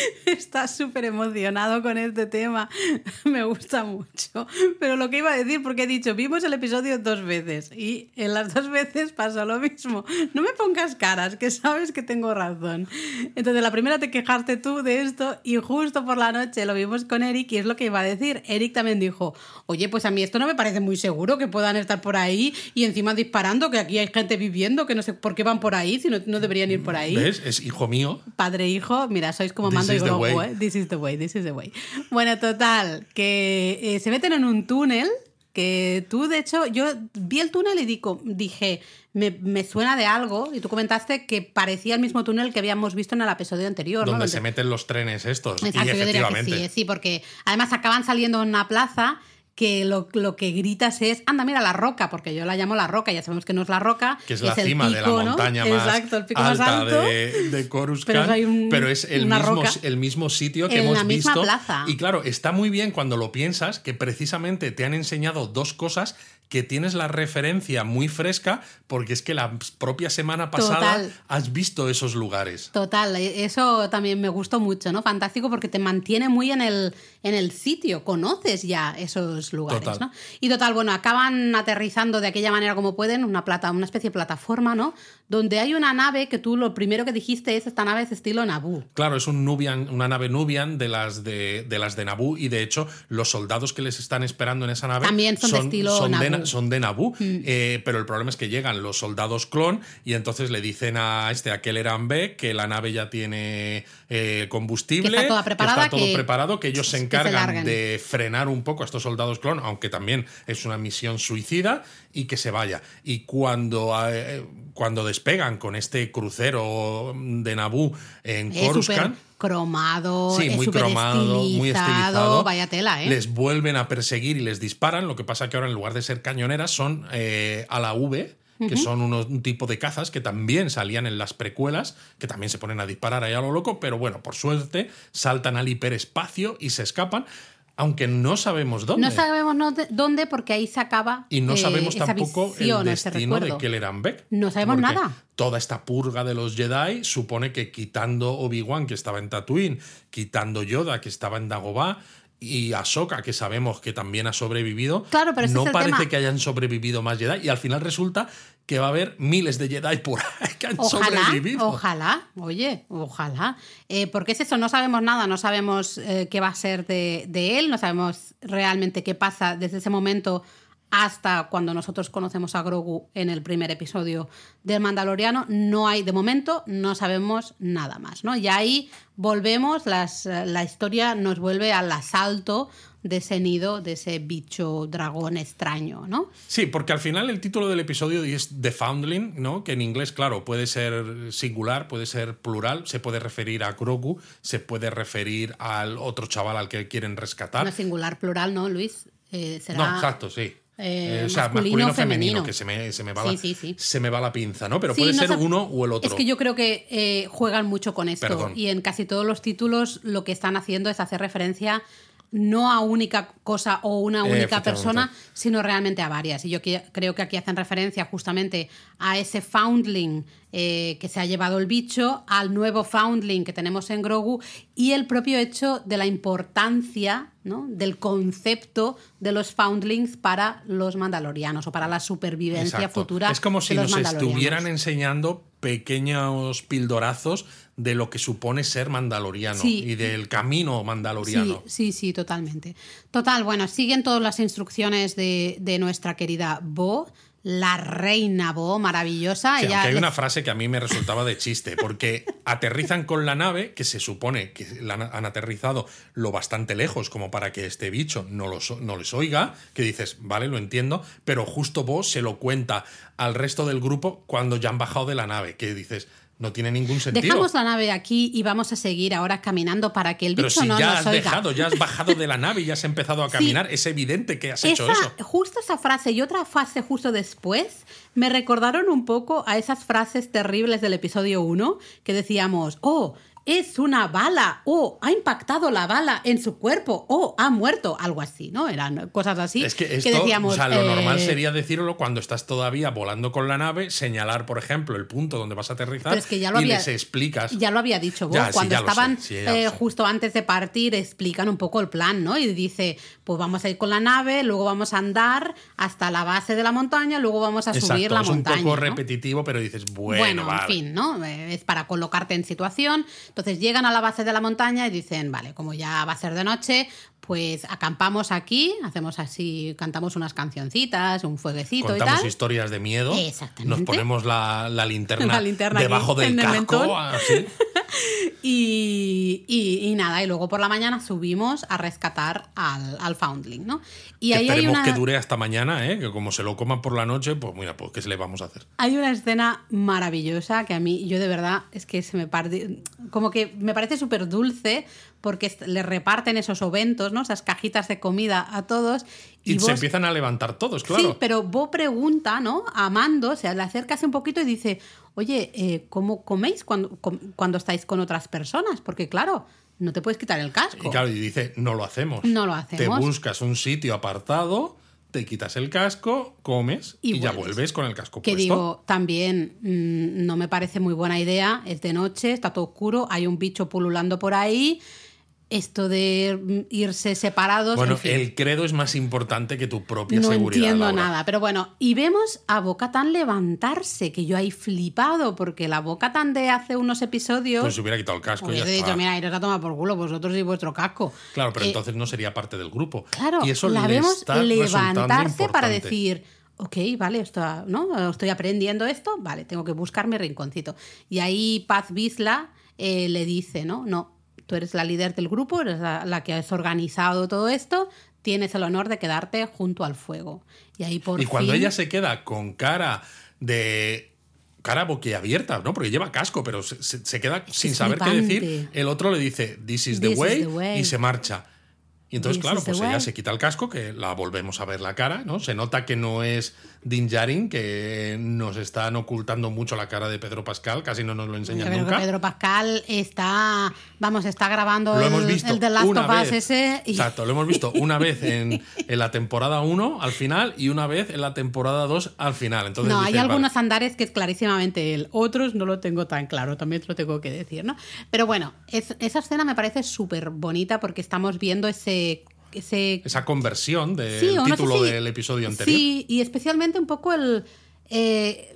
Estás súper emocionado con este tema. Me gusta mucho. Pero lo que iba a decir, porque he dicho, vimos el episodio dos veces y en las dos veces pasó lo mismo. No me pongas caras, que sabes que tengo razón. Entonces, la primera te quejaste tú de esto y justo por la noche lo vimos con Eric y es lo que iba a decir. Eric también dijo, oye, pues a mí esto no me parece muy seguro que puedan estar por ahí y encima disparando, que aquí hay gente viviendo, que no sé por qué van por ahí, si no, no deberían ir por ahí. ¿Ves? Es hijo mío. Padre hijo, mira, sois como mando y is the Grogu, way. ¿eh? This is the way, this is the way. Bueno, total, que eh, se meten en un túnel que tú, de hecho, yo vi el túnel y digo, dije, me, me suena de algo, y tú comentaste que parecía el mismo túnel que habíamos visto en el episodio anterior. Donde se meten los trenes estos. Exacto, y yo diría que efectivamente. sí, eh, sí, porque además acaban saliendo en una plaza que lo, lo que gritas es, anda, mira la roca, porque yo la llamo la roca, ya sabemos que no es la roca, que es la el cima de la pico, ¿no? montaña más Exacto, el pico alta más alto. de, de Coruscant, Pero hay un- pero es el mismo, roca. el mismo sitio que En hemos la misma visto. plaza. Y claro, está muy bien cuando lo piensas que precisamente te han enseñado dos cosas que tienes la referencia muy fresca porque es que la propia semana pasada Total. has visto esos lugares. Total, e- eso también me gustó mucho, ¿no? Fantástico porque te mantiene muy en el, en el sitio, conoces ya esos lugares, Total. ¿no? Y total, bueno, acaban aterrizando de aquella manera como pueden, una, plata, una especie de plataforma, ¿no? Donde hay una nave que tú lo primero que dijiste es esta nave es estilo Naboo. Claro, es un Nubian, una nave Nubian de las de, de las de Naboo y de hecho los soldados que les están esperando en esa nave También son de estilo son Naboo. Son de Naboo, eh, pero el problema es que llegan los soldados clon y entonces le dicen a este a Kelleran B que la nave ya tiene eh, combustible, Que está toda preparada, está todo que- preparado, que ellos se encargan de frenar un poco a estos soldados clon, aunque también es una misión suicida y que se vaya. Y cuando, eh, cuando despegan con este crucero de Naboo en Coruscant, cromado, Sí, es muy cromado, muy estilizado. Vaya tela, ¿eh? Les vuelven a perseguir y les disparan. Lo que pasa que ahora en lugar de ser cañoneras son eh, a la V, que son unos, un tipo de cazas que también salían en las precuelas, que también se ponen a disparar ahí a lo loco, pero bueno, por suerte saltan al hiperespacio y se escapan, aunque no sabemos dónde. No sabemos no- de- dónde porque ahí se acaba y no eh, sabemos esa tampoco visión, el destino de. Kelleran Beck. No sabemos nada. Toda esta purga de los Jedi supone que quitando Obi-Wan, que estaba en Tatooine, quitando Yoda, que estaba en Dagobah, y Ahsoka, que sabemos que también ha sobrevivido, Claro, pero no parece tema. que hayan sobrevivido más Jedi. Y al final resulta que va a haber miles de Jedi por ahí que han Ojalá, sobrevivido. ojalá, oye, ojalá. Eh, porque es eso, no sabemos nada, no sabemos eh, qué va a ser de, de él, no sabemos realmente qué pasa desde ese momento hasta cuando nosotros conocemos a Grogu en el primer episodio del Mandaloriano. No hay, de momento, no sabemos nada más, ¿no? Y ahí volvemos, las, la historia nos vuelve al asalto de ese nido, de ese bicho dragón extraño, ¿no? Sí, porque al final el título del episodio es The Foundling, ¿no? Que en inglés, claro, puede ser singular, puede ser plural, se puede referir a Grogu, se puede referir al otro chaval al que quieren rescatar. No singular, plural, ¿no, Luis? Eh, será... No, exacto, sí. Eh, o sea, masculino, masculino, femenino, femenino. que se me, se me va Sí, la, sí, sí. se me va la pinza, ¿no? Pero puede no ser uno o el otro. Es que yo creo que eh, juegan mucho con esto. Perdón. Y en casi todos los títulos lo que están haciendo es hacer referencia no a única cosa o una única persona, sino realmente a varias. Y yo que- creo que aquí hacen referencia justamente a ese foundling eh, que se ha llevado el bicho, al nuevo foundling que tenemos en Grogu y el propio hecho de la importancia ¿no? del concepto de los foundlings para los mandalorianos o para la supervivencia Exacto. futura. Es como si de los nos estuvieran enseñando pequeños pildorazos de lo que supone ser mandaloriano Sí. y del camino mandaloriano. Sí, sí, sí, totalmente. Total, bueno, siguen todas las instrucciones de, de nuestra querida Bo, la reina Bo, maravillosa. Ella hay una frase que a mí me resultaba de chiste, porque aterrizan con la nave, que se supone que la han, aterrizado lo bastante lejos como para que este bicho no, los, no les oiga, que dices, vale, lo entiendo, pero justo vos se lo cuenta al resto del grupo cuando ya han bajado de la nave, que dices, No tiene ningún sentido. Dejamos la nave aquí y vamos a seguir ahora caminando para que el Pero bicho si no ya nos has oiga. dejado, ya has bajado de la nave y ya has empezado a caminar, es evidente que has hecho Esa- eso. Justo esa frase y otra frase justo después me recordaron un poco a esas frases terribles del episodio 1 que decíamos, oh, es una bala, oh, ha impactado la bala en su cuerpo, oh, ha muerto, algo así, ¿no? Eran cosas así Es que esto, decíamos, o sea, lo eh, normal sería decirlo cuando estás todavía volando con la nave, señalar, por ejemplo, el punto donde vas a aterrizar Pero es que ya lo y había- les explicas. Ya lo había dicho vos, Ya, cuando sé, estaban sí, eh, justo antes de partir, explican un poco el plan, ¿no? Y dice, pues vamos a ir con la nave, luego vamos a andar hasta la base de la montaña, luego vamos a subir la es montaña. un poco ¿no? repetitivo, pero dices, bueno, en vale. fin, ¿no? Eh, Es para colocarte en situación. Entonces llegan a la base de la montaña y dicen, vale, como ya va a ser de noche, pues acampamos aquí, hacemos así, cantamos unas cancioncitas, un fueguecito y Contamos tal. historias de miedo. Exactamente. Nos ponemos la, la linterna, La linterna debajo aquí, del casco. así. Y, y- y nada, y luego por la mañana subimos a rescatar al, al Foundling, ¿no? Y Que ahí hay esperemos una, que dure hasta mañana, ¿eh? que como se lo coman por la noche, pues mira, pues ¿qué se le vamos a hacer? hay una escena maravillosa que a mí, yo de verdad, es que se me parte, como que me parece súper dulce porque le reparten esos oventos, ¿no? Esas cajitas de comida a todos. Y, Y, se empiezan a levantar todos, claro. Sí, pero Bo pregunta, ¿no? A Mando, o sea, le acerca hace un poquito y dice, oye, eh, ¿cómo coméis cuando, cuando estáis con otras personas? Porque claro, no te puedes quitar el casco. Y claro, y dice, no lo hacemos. No lo Te hacemos. buscas un sitio apartado, te quitas el casco, comes y, Y ya vuelves. con el casco Que puesto. digo, también mm, no me parece muy buena idea. Es de noche, está todo oscuro, hay un bicho pululando por ahí. Esto de irse separados. bueno, en fin, el credo es más importante que tu propia no seguridad. entiendo Laura. nada. Pero bueno, y vemos a Bocatan levantarse, que yo ahí flipado, porque la Bocatan de hace unos episodios. Pues se hubiera quitado el casco y ya hubiese está. dicho, mira, iros a tomar por culo, vosotros y vuestro casco. Claro, pero Eh, entonces no sería parte del grupo. Claro, y eso la le vemos levantarse para decir, ok, vale, esto, ¿no? estoy aprendiendo esto, vale, tengo que buscar mi rinconcito. Y ahí Paz Bisla eh, le dice, ¿no? No, tú eres la líder del grupo, eres la, la que has organizado todo esto, tienes el honor de quedarte junto al fuego. Y ahí por Y cuando fin- ella se queda con cara de. cara boquiabierta, ¿no? Porque lleva casco, pero se, queda sin saber qué decir. El otro le dice, This is the way. y se marcha. Y entonces, claro, the pues ella se quita el casco, que la volvemos a ver la cara, ¿no? Se nota que no es Din Djarin, que nos están ocultando mucho la cara de Pedro Pascal, casi no nos lo enseñan que nunca. Pedro Pascal está, vamos, está grabando Lo el, hemos visto el de Last una of Us vez. ese y Exacto, lo hemos visto una vez en, en la temporada 1 al final y una vez en la temporada 2 al final. Entonces no, dices, hay vale, algunos andares que es clarísimamente él, otros no lo tengo tan claro, también te lo tengo que decir, ¿no? Pero bueno, es- esa escena me parece súper bonita porque estamos viendo ese... ese esa conversión del Sí, o no sé título si- del episodio anterior. Sí, y especialmente un poco el, eh,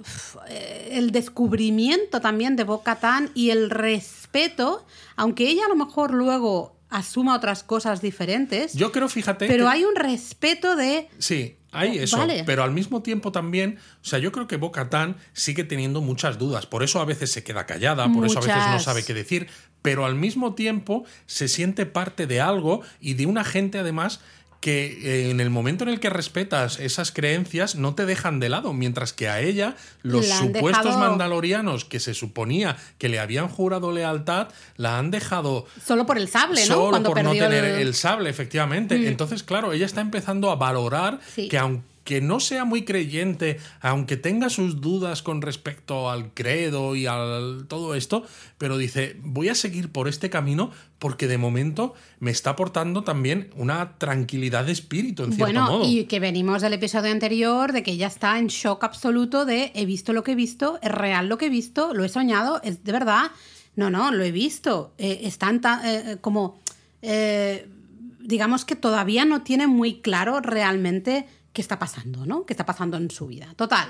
eh, el descubrimiento también de Boca Tan y el respeto, aunque ella a lo mejor luego asuma otras cosas diferentes, Yo creo, fíjate. pero que- hay un respeto de... Sí, hay eso. Vale. Pero al mismo tiempo también, o sea, yo creo que Boca Tan sigue teniendo muchas dudas. Por eso a veces se queda callada, por eso a veces no sabe qué decir. Pero al mismo tiempo se siente parte de algo y de una gente además que eh, en el momento en el que respetas esas creencias no te dejan de lado, mientras que a ella los supuestos dejado- mandalorianos que se suponía que le habían jurado lealtad la han dejado Solo por el sable, ¿no? Solo Cuando por no tener el- Mm. el... sable, efectivamente. Entonces, claro, ella está empezando a valorar Sí. que aunque no sea muy creyente, aunque tenga sus dudas con respecto al credo y al todo esto, pero dice, voy a seguir por este camino porque de momento me está aportando también una tranquilidad de espíritu, en cierto Bueno, modo. y que venimos del episodio anterior de que ella está en shock absoluto de he visto lo que he visto, es real lo que he visto, lo he soñado, es de verdad. No, no, lo he visto. Eh, están ta- eh, como, eh, digamos que todavía no tiene muy claro realmente qué está pasando, ¿no? ¿Qué está pasando en su vida? Total.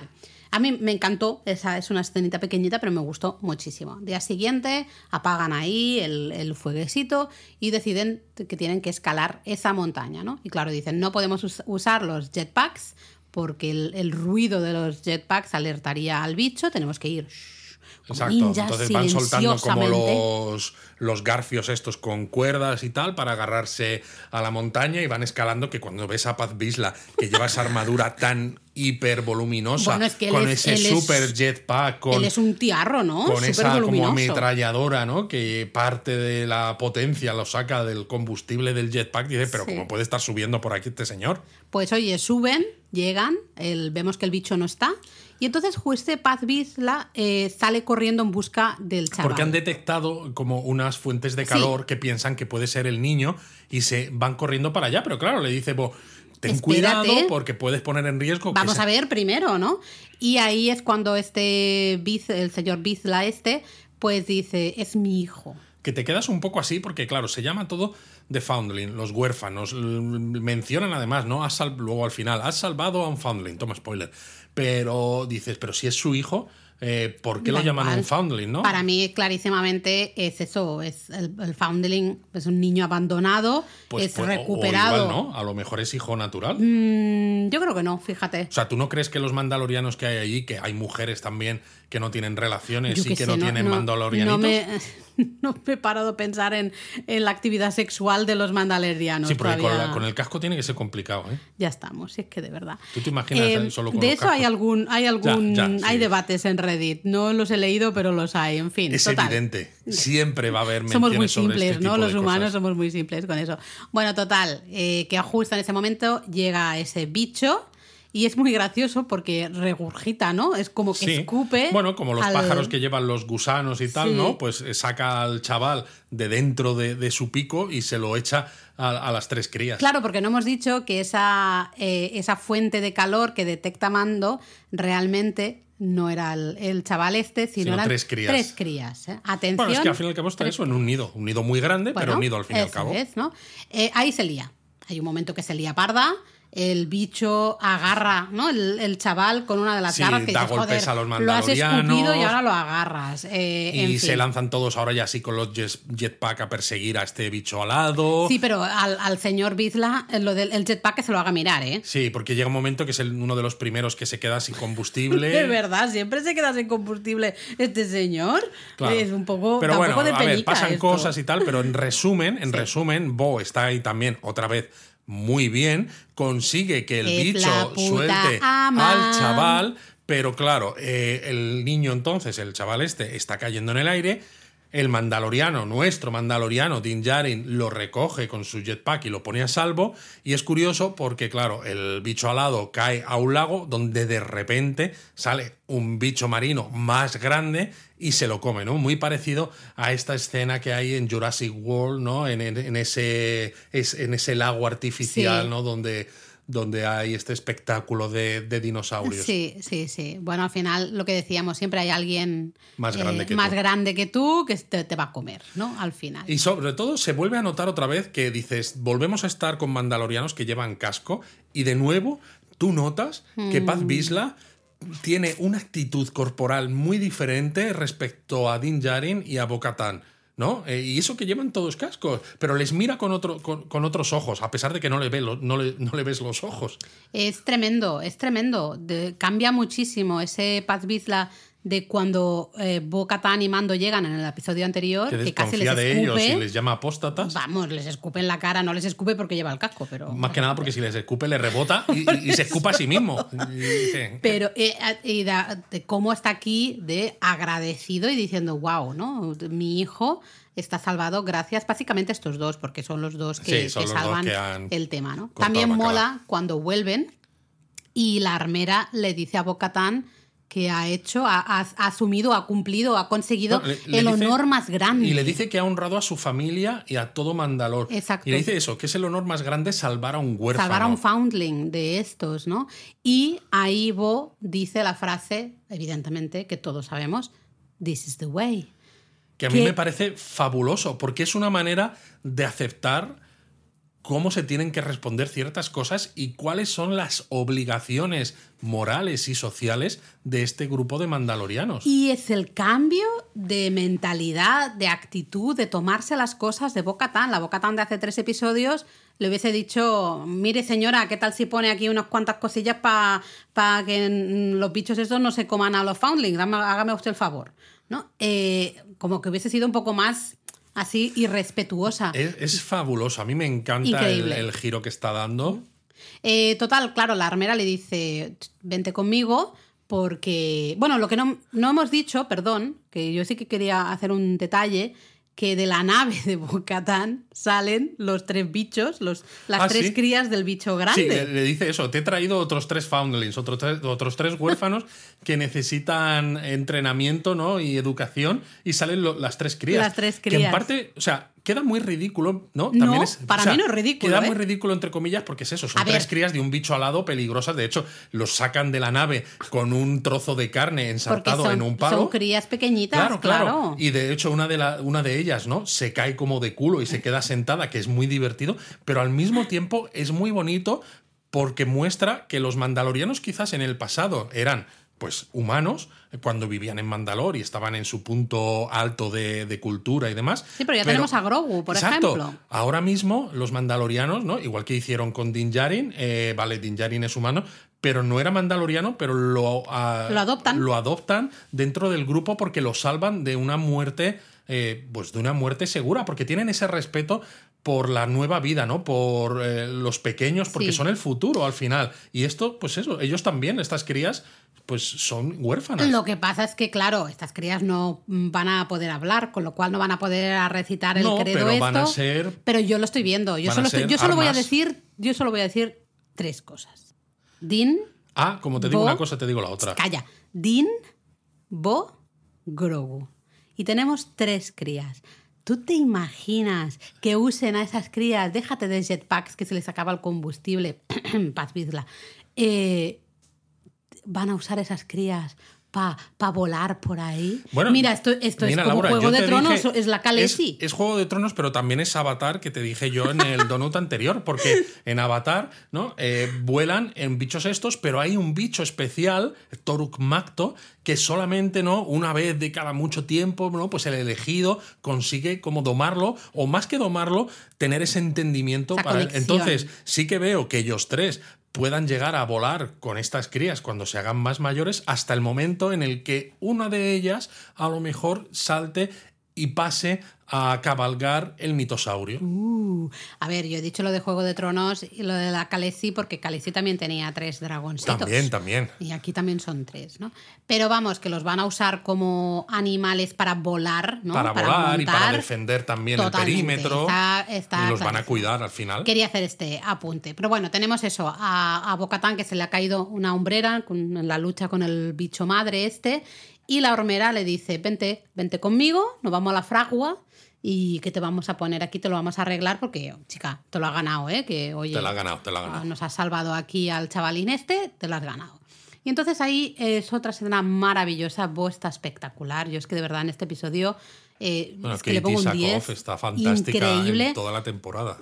A mí me encantó, esa es una escenita pequeñita, pero me gustó muchísimo. Día siguiente apagan ahí el, el fueguecito y deciden que tienen que escalar esa montaña, ¿no? Y claro, dicen, no podemos us- usar los jetpacks porque el, ruido de los jetpacks alertaría al bicho, tenemos que ir Exacto. Entonces van soltando como los, los garfios estos con cuerdas y tal para agarrarse a la montaña y van escalando que cuando ves a Paz Bisla que lleva esa armadura tan hiper voluminosa, Bueno, es que con es- ese es- super jetpack, con, Él es un tiarro, ¿no? con esa como ametralladora, ¿no? Que parte de la potencia lo saca del combustible del jetpack. Dice, pero Sí. ¿cómo puede estar subiendo por aquí este señor? Pues oye, suben, llegan, el- vemos que el bicho no está. Y entonces este Paz Vizla eh, sale corriendo en busca del chaval. Porque han detectado como unas fuentes de Sí. calor que piensan que puede ser el niño y se van corriendo para allá. Pero claro, le dice, "Bo, ten Espérate. cuidado porque puedes poner en riesgo. que Vamos esa- a ver primero, ¿no? Y ahí es cuando este Biz, el señor Bizla este, pues dice, es mi hijo. que te quedas un poco así porque, claro, se llama todo The Foundling, los huérfanos. Mencionan además, ¿no? Has sal- luego al final, has salvado a un Foundling, toma spoiler. Pero dices, pero si es su hijo, eh, ¿por qué lo llaman un Foundling, no? Para mí, clarísimamente, es eso, es el, el foundling, es un niño abandonado, Pues, es pues, o- o recuperado. igual, ¿no? A lo mejor es hijo natural. Mm, yo creo que no, fíjate. O sea, ¿tú no crees que los mandalorianos que hay allí, que hay mujeres también que no tienen relaciones Yo y que sé, no, tienen mandalorianitos? No me, no me he parado a pensar en, en la actividad sexual de los mandalorianos. sí, porque con, la- con el casco tiene que ser complicado, ¿eh? Ya estamos, si es que de verdad. ¿Tú te imaginas Eh, ahí solo con de los eso hay algún, hay algún, Ya, ya, sí. hay debates en Reddit. No los he leído, pero los hay. En fin, Es total. evidente. Siempre va a haber menciones Somos muy sobre este simples, ¿no? Los humanos cosas. somos muy simples con eso. Bueno, total, eh, que justo en ese momento llega ese bicho y es muy gracioso porque regurgita, ¿no? Es como que Sí. escupe. Bueno, como los al- pájaros que llevan los gusanos y tal, Sí. ¿no? Pues eh, saca al chaval de dentro de, de su pico y se lo echa a, a las tres crías. Claro, porque no hemos dicho que esa, eh, esa fuente de calor que detecta Mando realmente no era el, el chaval este, sino, Sino eran tres crías. tres crías, ¿eh? Atención. Bueno, es que al fin y al cabo está eso en un nido. Un nido muy grande, pero Bueno, unido al fin y al cabo. es, ¿no? Eh, ahí se lía. Hay un momento que se lía parda. El bicho agarra, ¿no? El, el chaval con una de las Sí, garras que da dices, golpes "Joder, a los Lo has escupido y mandalorianos". ahora lo agarras. Eh, Y en se fin. lanzan todos ahora ya así con los jet- jetpack a perseguir a este bicho alado. Sí, pero al, al señor Bizla, eh, lo del el jetpack que se lo haga mirar, ¿eh? Sí, porque llega un momento que es el- uno de los primeros que se queda sin combustible. De verdad, siempre se queda sin combustible este señor. Claro. Es un poco, pero bueno, de a ver, pasan esto. cosas y tal, pero en resumen, en resumen, Bo está ahí también otra vez muy bien, consigue que el Es bicho suelte ama. al chaval, pero claro, eh, el niño entonces, el chaval este, está cayendo en el aire. El mandaloriano, nuestro mandaloriano, Din Djarin, lo recoge con su jetpack y lo pone a salvo. Y es curioso porque, claro, el bicho alado cae a un lago donde de repente sale un bicho marino más grande y se lo come, ¿no? Muy parecido a esta escena que hay en Jurassic World, ¿no? En, en- en ese, es- en ese lago artificial, Sí. ¿no? Donde, donde hay este espectáculo de, de dinosaurios. Sí, sí, sí. Bueno, al final lo que decíamos, siempre hay alguien eh, Más grande que más tú. grande que tú que te, te va a comer, ¿no? Al final. Y sobre todo se vuelve a notar otra vez que dices, volvemos a estar con mandalorianos que llevan casco y de nuevo tú notas que Mm. Paz Vizla tiene una actitud corporal muy diferente respecto a Din Djarin y a Bo-Katan, ¿no? Eh, y eso que llevan todos cascos, pero les mira con, otro, con, otros ojos, a pesar de que no le, ve no le, no le ves los ojos. Es tremendo, es tremendo. Cambia muchísimo ese Paz Vizla de cuando eh, Bo-Katan y Mando llegan en el episodio anterior, Que que, casi les desconfía de ellos escupe. y les llama apóstatas. Vamos, les escupe en la cara, no les escupe porque lleva el casco, pero. Más que nada porque si les escupe le rebota y, se escupa a sí mismo. Pero eh, y da- de cómo está aquí de agradecido y diciendo, wow, ¿no? Mi hijo está salvado gracias básicamente a estos dos, porque son los dos que, Sí, son que los dos salvan que el tema, ¿no? También mola cuando vuelven y la armera le dice a Bocatán que ha hecho, ha, ha- ha asumido, ha cumplido, ha conseguido No, le- le el dice- honor más grande. Y le dice que ha honrado a su familia y a todo Mandalor. Exacto. Y le dice eso, que es el honor más grande salvar a un huérfano. salvar a un foundling de estos, ¿no? Y ahí Bo dice la frase, evidentemente, que todos sabemos, This is the way. que a mí que- me parece fabuloso, porque es una manera de aceptar cómo se tienen que responder ciertas cosas y cuáles son las obligaciones morales y sociales de este grupo de mandalorianos. Y es el cambio de mentalidad, de actitud, de tomarse las cosas de Boca Tan. La Boca Tan de hace tres episodios le hubiese dicho: Mire, señora, ¿qué tal si pone aquí unas cuantas cosillas para que mm, los bichos estos no se coman a los foundlings? Hágame usted el favor. ¿No? Eh, como que hubiese sido un poco más así irrespetuosa. Es, es fabuloso, a mí me encanta el giro que está dando. Eh, total, claro, la armera le dice, vente conmigo, porque, bueno, lo que no, no hemos dicho, perdón, que yo sí que quería hacer un detalle, que de la nave de Bocatán salen los tres bichos, los, las Ah, tres ¿sí? crías del bicho Sí, grande. le, le dice eso. Te he traído otros tres foundlings, otros tres, otros tres huérfanos que necesitan entrenamiento ¿no? y educación y salen lo- las tres crías. Las tres Que en crías. parte, o sea, queda muy ridículo, ¿no? No, para mí no es ridículo, Queda ¿eh? muy ridículo, entre comillas, porque es eso. Son A tres ver. crías de un bicho alado peligrosas. De hecho, los sacan de la nave con un trozo de carne ensartado son, en un palo. son crías pequeñitas, Claro, claro. claro. Y de hecho, una de, la- una de ellas, ¿no? Se cae como de culo y se queda sentada, que es muy divertido, pero al mismo tiempo es muy bonito porque muestra que los mandalorianos quizás en el pasado eran pues humanos eh, cuando vivían en Mandalor y estaban en su punto alto de, de cultura y demás. Sí, pero ya tenemos a Grogu, por Exacto. ejemplo. Ahora mismo los mandalorianos, ¿no? Igual que hicieron con Din Djarin, eh, vale, Din Djarin es humano, pero no era mandaloriano, pero lo, ah, Lo adoptan. Lo adoptan dentro del grupo porque lo salvan de una muerte, eh, pues de una muerte segura, porque tienen ese respeto por la nueva vida, ¿no? Por eh, los pequeños, porque Sí. son el futuro al final. Y esto, pues eso, ellos también, estas crías, pues son huérfanas. Lo que pasa es que, claro, estas crías no van a poder hablar, con lo cual no van a poder recitar el No, credo pero esto. van a ser- Pero yo lo estoy viendo. Yo solo, estoy- yo solo voy a decir, yo solo voy a decir tres cosas. Din, Ah, como te digo Bo- una cosa, te digo la otra. calla. Din, Bo, Grogu. Y tenemos tres crías. ¿Tú te imaginas que usen a esas crías? Déjate de jetpacks que se les acaba el combustible. Paz. Eh, van a usar esas crías para volar por ahí. Bueno, Mira, esto, esto mira, es como Laura, Juego de Tronos, dije- es la Khaleesi. Es, es Juego de Tronos, pero también es Avatar, que te dije yo en el donut anterior, porque en Avatar, ¿no? Eh, vuelan en bichos estos, pero hay un bicho especial, Toruk Macto, que solamente, ¿no? Una vez de cada mucho tiempo, ¿no? Pues el elegido consigue como domarlo, o más que domarlo, tener ese entendimiento Esa para. conexión. Entonces, sí que veo que ellos tres puedan llegar a volar con estas crías cuando se hagan más mayores hasta el momento en el que una de ellas a lo mejor salte y pase a cabalgar el mitosaurio. Uh, a ver, yo he dicho lo de Juego de Tronos y lo de la Khaleesi porque Khaleesi también tenía tres dragoncitos. También, también. Y aquí también son tres, ¿no? Pero vamos, que los van a usar como animales para volar, ¿no? Para, volar y para defender también el perímetro. está- está y los van a cuidar al final. Quería hacer este apunte. Pero bueno, tenemos eso, a, a Bocatán que se le ha caído una hombrera con- en la lucha con el bicho madre este. Y la hormera le dice, vente, vente conmigo, nos vamos a la fragua y que te vamos a poner aquí, te lo vamos a arreglar porque, chica, te lo has ganado, ¿eh? Que, oye, Te la ha ganado, te la ha ganado. Ah, nos has salvado aquí al chavalín este, te lo has ganado. Y entonces ahí es otra escena maravillosa, Bo está espectacular. Yo es que de verdad en este episodio eh, Bueno, es que le pongo un Katie 10. Sackhoff está fantástica increíble. en toda la temporada.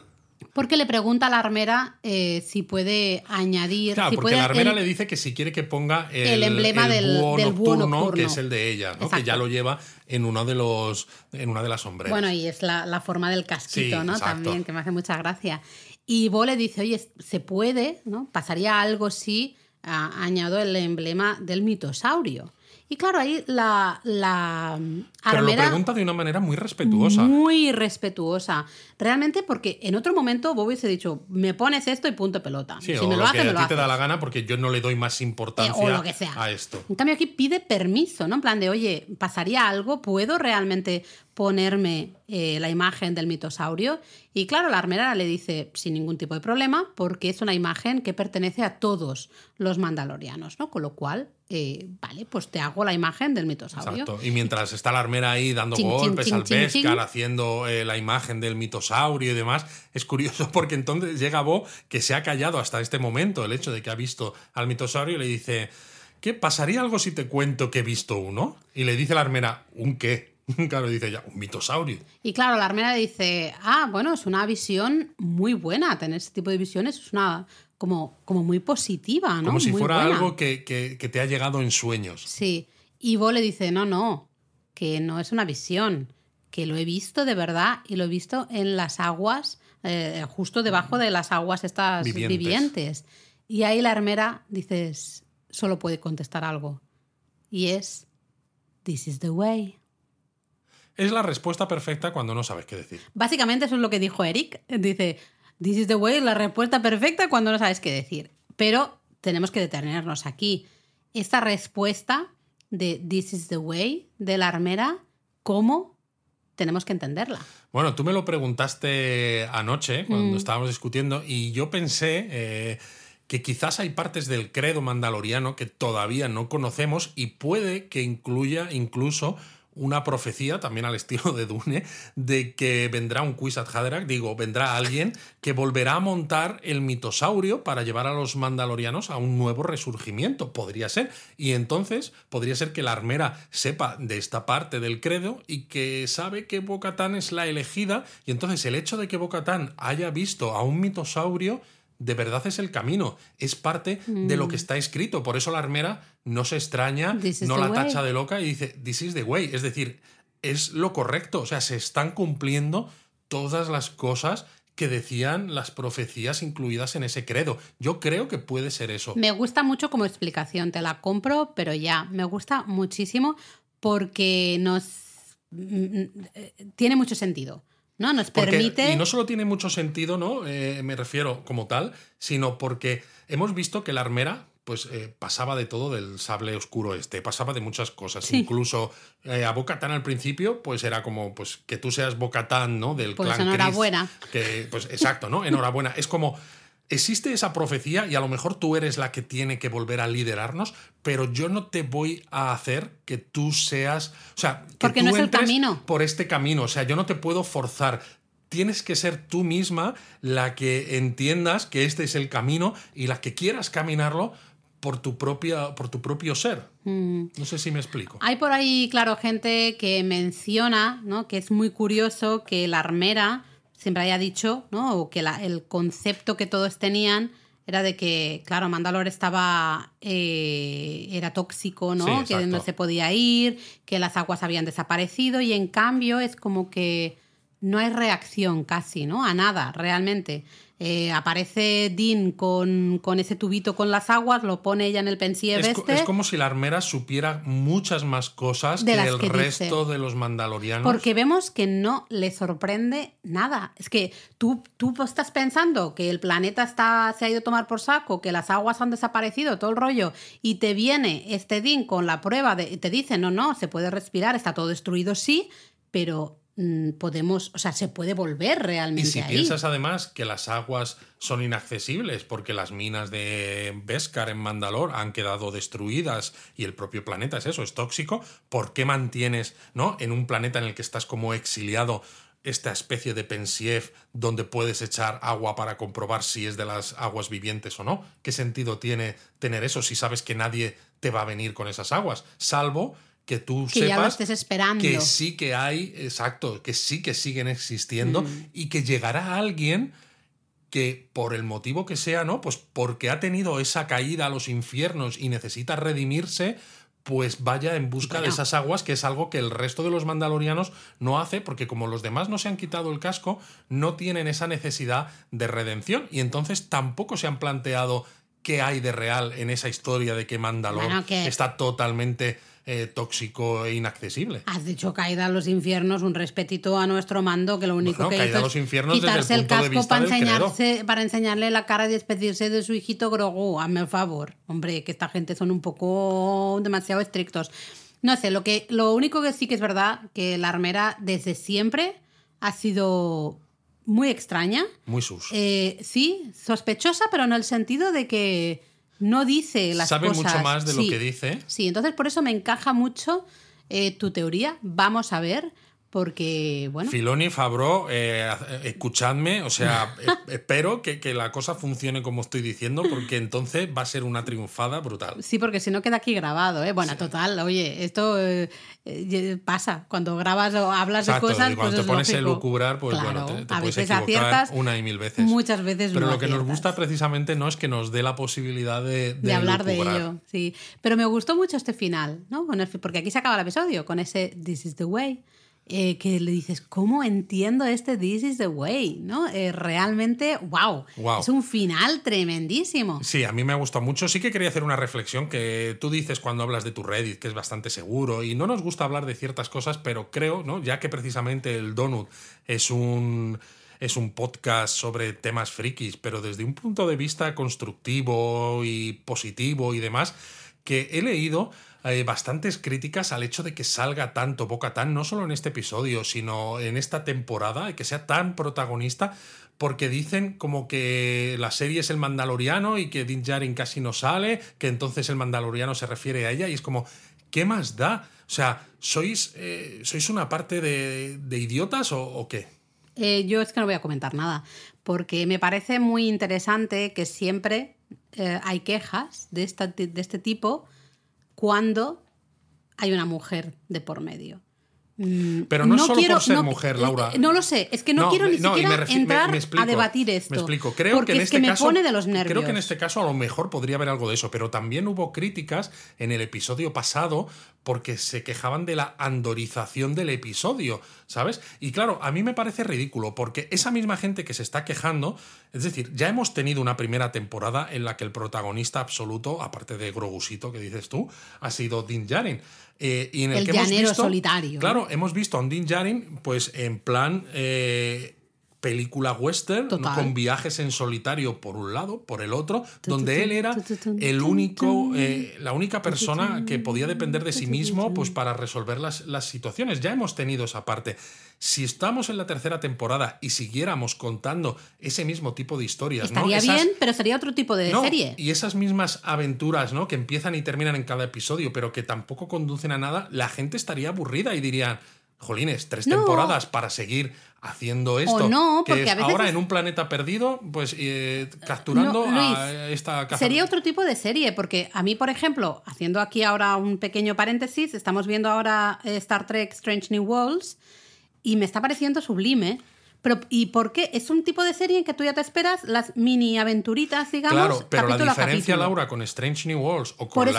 Porque le pregunta a la armera eh, si puede añadir. Claro, si porque puede la armera el- le dice que si quiere que ponga el, el emblema el del- búho del búho nocturno, nocturno. que es el de ella, ¿no? que ya lo lleva en uno de los en una de las sombreras. Bueno, y es la, la forma del casquito, Sí, ¿no? exacto. También, que me hace mucha gracia. Y Bo le dice, oye, se puede, ¿no? Pasaría algo si ah, añado el emblema del mitosaurio. Y claro, ahí la, la Pero lo pregunta de una manera muy respetuosa. muy respetuosa. Realmente porque en otro momento Bo hubiese dicho, me pones esto y punto pelota. Sí, si o me lo, lo hace, que me a lo ti te haces. da la gana porque yo no le doy más importancia Eh, o lo que sea. a esto. En cambio, aquí pide permiso, ¿no? En plan de, oye, ¿pasaría algo? ¿Puedo realmente ponerme eh, la imagen del mitosaurio? Y claro, la armera le dice, sin ningún tipo de problema, porque es una imagen que pertenece a todos los mandalorianos, ¿no? Con lo cual, eh, vale, pues te hago la imagen del mitosaurio. Exacto. Y mientras está la armera ahí dando Chin, golpes chin, al chin, chin. haciendo eh, la imagen del mitosaurio y demás, es curioso porque entonces llega Bo, que se ha callado hasta este momento, el hecho de que ha visto al mitosaurio, y le dice, ¿qué pasaría algo si te cuento que he visto uno? Y le dice la armera, ¿un qué? Claro, dice ya, un mitosaurio. Y claro, la armera dice, ah, bueno, es una visión muy buena, tener este tipo de visiones es una como, como muy positiva, ¿no? Como si Muy fuera buena. algo que, que- que te ha llegado en sueños. Sí. Y Bo le dice, no, no, que no es una visión, que lo he visto de verdad y lo he visto en las aguas, eh, justo debajo de las aguas estas Vivientes. vivientes. Y ahí la armera, dices, solo puede contestar algo. Y es, this is the way. Es la respuesta perfecta cuando no sabes qué decir. Básicamente eso es lo que dijo Eric. Dice, This is the way, la respuesta perfecta cuando no sabes qué decir. Pero tenemos que detenernos aquí. Esta respuesta de This is the way de la armera, ¿cómo tenemos que entenderla? Bueno, tú me lo preguntaste anoche cuando Mm. estábamos discutiendo y yo pensé eh, que quizás hay partes del credo mandaloriano que todavía no conocemos y puede que incluya incluso una profecía, también al estilo de Dune, de que vendrá un Kwisatz Haderach, digo, vendrá alguien que volverá a montar el mitosaurio para llevar a los mandalorianos a un nuevo resurgimiento, podría ser. Y entonces podría ser que la armera sepa de esta parte del credo y que sabe que Bocatán es la elegida, y entonces el hecho de que Bocatán haya visto a un mitosaurio de verdad es el camino, es parte de lo que está escrito. Por eso la armera no se extraña, no la way. tacha de loca y dice, this is the way. Es decir, es lo correcto. O sea, se están cumpliendo todas las cosas que decían las profecías incluidas en ese credo. Yo creo que puede ser eso. Me gusta mucho como explicación, te la compro, pero ya, me gusta muchísimo porque nos mm, mm, tiene mucho sentido, ¿no? Nos Porque- permite y no solo tiene mucho sentido, ¿no? Eh, me refiero como tal, sino porque hemos visto que la armera pues eh, pasaba de todo del sable oscuro este, pasaba de muchas cosas. Sí. Incluso eh, a Bocatán al principio, pues era como pues que tú seas Bocatán, ¿no? Del Pues clan enhorabuena. Que, pues exacto, ¿no? Enhorabuena. Es como. Existe esa profecía y a lo mejor tú eres la que tiene que volver a liderarnos, pero yo no te voy a hacer que tú seas. O sea, que Porque tú no es el camino. por este camino. O sea, yo no te puedo forzar. Tienes que ser tú misma la que entiendas que este es el camino y la que quieras caminarlo por tu, propia, por tu propio ser. Mm. No sé si me explico. Hay por ahí, claro, gente que menciona, ¿no? Que es muy curioso que la armera siempre haya dicho, ¿no? O que la- el concepto que todos tenían era de que, claro, Mandalor estaba. eh, era tóxico, ¿no? Sí, que no se podía ir, que las aguas habían desaparecido, y en cambio es como que no hay reacción casi, ¿no? A nada, realmente. Eh, aparece Dean con, con ese tubito con las aguas, lo pone ella en el pensieve Es, este. es como si la armera supiera muchas más cosas De que el que dice. resto de los mandalorianos. Porque vemos que no le sorprende nada. Es que tú, tú estás pensando que el planeta está, se ha ido a tomar por saco, que las aguas han desaparecido, todo el rollo, y te viene este Dean con la prueba de. Te dice, no, no, se puede respirar, está todo destruido, sí, pero podemos. O sea, se puede volver Y realmente si ahí. piensas además que las aguas son inaccesibles porque las minas de Beskar en Mandalor han quedado destruidas y el propio planeta es eso, es tóxico, ¿por qué mantienes, ¿no? En un planeta en el que estás como exiliado esta especie de pensief donde puedes echar agua para comprobar si es de las aguas vivientes o no? ¿Qué sentido tiene tener eso si sabes que nadie te va a venir con esas aguas? Salvo que tú Que ya lo sepas estés esperando. que sí que hay, exacto, que sí que siguen existiendo Mm. y que llegará alguien que por el motivo que sea, ¿no? Pues porque ha tenido esa caída a los infiernos y necesita redimirse, pues vaya en busca de esas aguas, que es algo que el resto de los mandalorianos no hace, porque como los demás no se han quitado el casco, no tienen esa necesidad de redención y entonces tampoco se han planteado qué hay de real en esa historia de que Mandalor Bueno, que- está totalmente eh, tóxico e inaccesible. Has dicho caída a los infiernos, un respetito a nuestro mando, que lo único Bueno, que caída hizo a los es infiernos el quitarse el, de casco para, enseñarse, para enseñarle la cara y despedirse de su hijito Grogu. Hazme el favor. Hombre, que esta gente son un poco demasiado estrictos. No sé, lo, que, lo único que sí que es verdad, que la armera desde siempre ha sido muy extraña. Muy sus. Eh, sí, sospechosa, pero en el sentido de que no dice las Sabe cosas. mucho más de lo Sí. que dice. Sí, entonces por eso me encaja mucho eh, tu teoría. Vamos a ver, porque, bueno, Filoni, Fabro, eh, escuchadme, o sea, espero que, que la cosa funcione como estoy diciendo, porque entonces va a ser una triunfada brutal. sí, porque si no queda aquí grabado, ¿eh? Bueno, total, oye, esto eh, eh, pasa. Cuando grabas o hablas Exacto, de cosas, y cuando pues te es pones a lucubrar, pues Claro, bueno, te, te a puedes veces equivocar aciertas, una y mil veces. muchas veces Pero no lo que nos gusta precisamente no es que nos dé la posibilidad de, de hablar de ello, sí. Pero me gustó mucho este final, ¿no? Porque aquí se acaba el episodio, con ese This is the way. Eh, que le dices, ¿cómo entiendo este This is the way? ¿No? Eh, realmente, wow, Guau. Es un final tremendísimo. Sí, a mí me ha gustado mucho. Sí que quería hacer una reflexión que tú dices cuando hablas de tu Reddit, que es bastante seguro, y no nos gusta hablar de ciertas cosas, pero creo, ¿no? Ya que precisamente el donut es un es un podcast sobre temas frikis, pero desde un punto de vista constructivo y positivo y demás, que he leído eh, bastantes críticas al hecho de que salga tanto Boca Tan, no solo en este episodio, sino en esta temporada, y que sea tan protagonista, porque dicen como que la serie es el Mandaloriano y que Din Djarin casi no sale, que entonces el Mandaloriano se refiere a ella, y es como, ¿qué más da? O sea, ¿sois, eh, ¿sois una parte de, idiotas o, qué? Eh, yo es que no voy a comentar nada, porque me parece muy interesante que siempre hay quejas de, esta, de este tipo cuando hay una mujer de por medio. Mm, Pero no, solo por ser mujer, Laura. No lo sé, es que no, quiero ni siquiera entrar a debatir esto. Me explico, creo que en este me caso, pone de los nervios. Creo que en este caso a lo mejor podría haber algo de eso, pero también hubo críticas en el episodio pasado porque se quejaban de la andorización del episodio, ¿sabes? Y claro, a mí me parece ridículo, porque esa misma gente que se está quejando, es decir, ya hemos tenido una primera temporada en la que el protagonista absoluto, aparte de Grogusito que dices tú, ha sido Din Djarin. Eh, y en el, que hemos visto, solitario. Claro, hemos visto a un Din Djarin, pues en plan eh, película western, con viajes en solitario por un lado, por el otro, donde él era el único, eh, la única persona que podía depender de sí mismo pues, para resolver las, las situaciones. Ya hemos tenido esa parte. Si estamos en la tercera temporada y siguiéramos contando ese mismo tipo de historias, estaría bien, pero sería otro tipo de serie. Y esas mismas aventuras, ¿no? Que empiezan y terminan en cada episodio, pero que tampoco conducen a nada, la gente estaría aburrida y dirían, jolines, tres temporadas para seguir haciendo esto. no, porque que a veces ahora en un planeta perdido, pues eh, capturando a esta Sería otro tipo de serie, porque a mí, por ejemplo, haciendo aquí ahora un pequeño paréntesis, estamos viendo ahora eh, Star Trek Strange New Worlds y me está pareciendo sublime. Pero, ¿Y por qué? Es un tipo de serie en que tú ya te esperas las mini aventuritas, digamos. Claro, pero la diferencia, Laura, con Strange New Worlds o con las,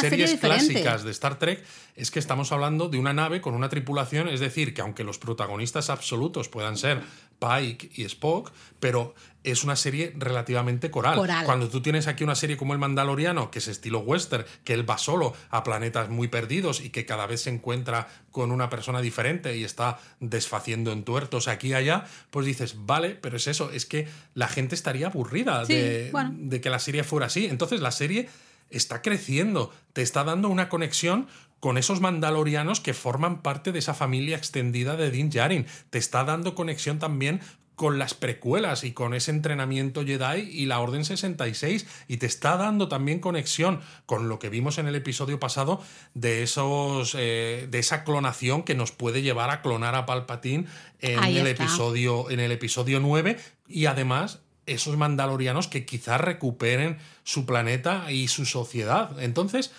series clásicas de Star Trek es que estamos hablando de una nave con una tripulación, es decir, que aunque los protagonistas absolutos puedan ser Pike y Spock, pero es una serie relativamente coral. Cuando tú tienes aquí una serie como El Mandaloriano, que es estilo western, que él va solo a planetas muy perdidos y que cada vez se encuentra con una persona diferente y está desfaciendo en tuertos aquí y allá, pues dices, vale, pero es eso, es que la gente estaría aburrida de, de que la serie fuera así. Entonces la serie está creciendo, te está dando una conexión con esos mandalorianos que forman parte de esa familia extendida de Din Djarin. Te está dando conexión también con las precuelas y con ese entrenamiento Jedi y la Orden 66 y te está dando también conexión con lo que vimos en el episodio pasado de esos eh, de esa clonación que nos puede llevar a clonar a Palpatine en el episodio en el episodio 9 y además esos mandalorianos que quizás recuperen su planeta y su sociedad. Entonces,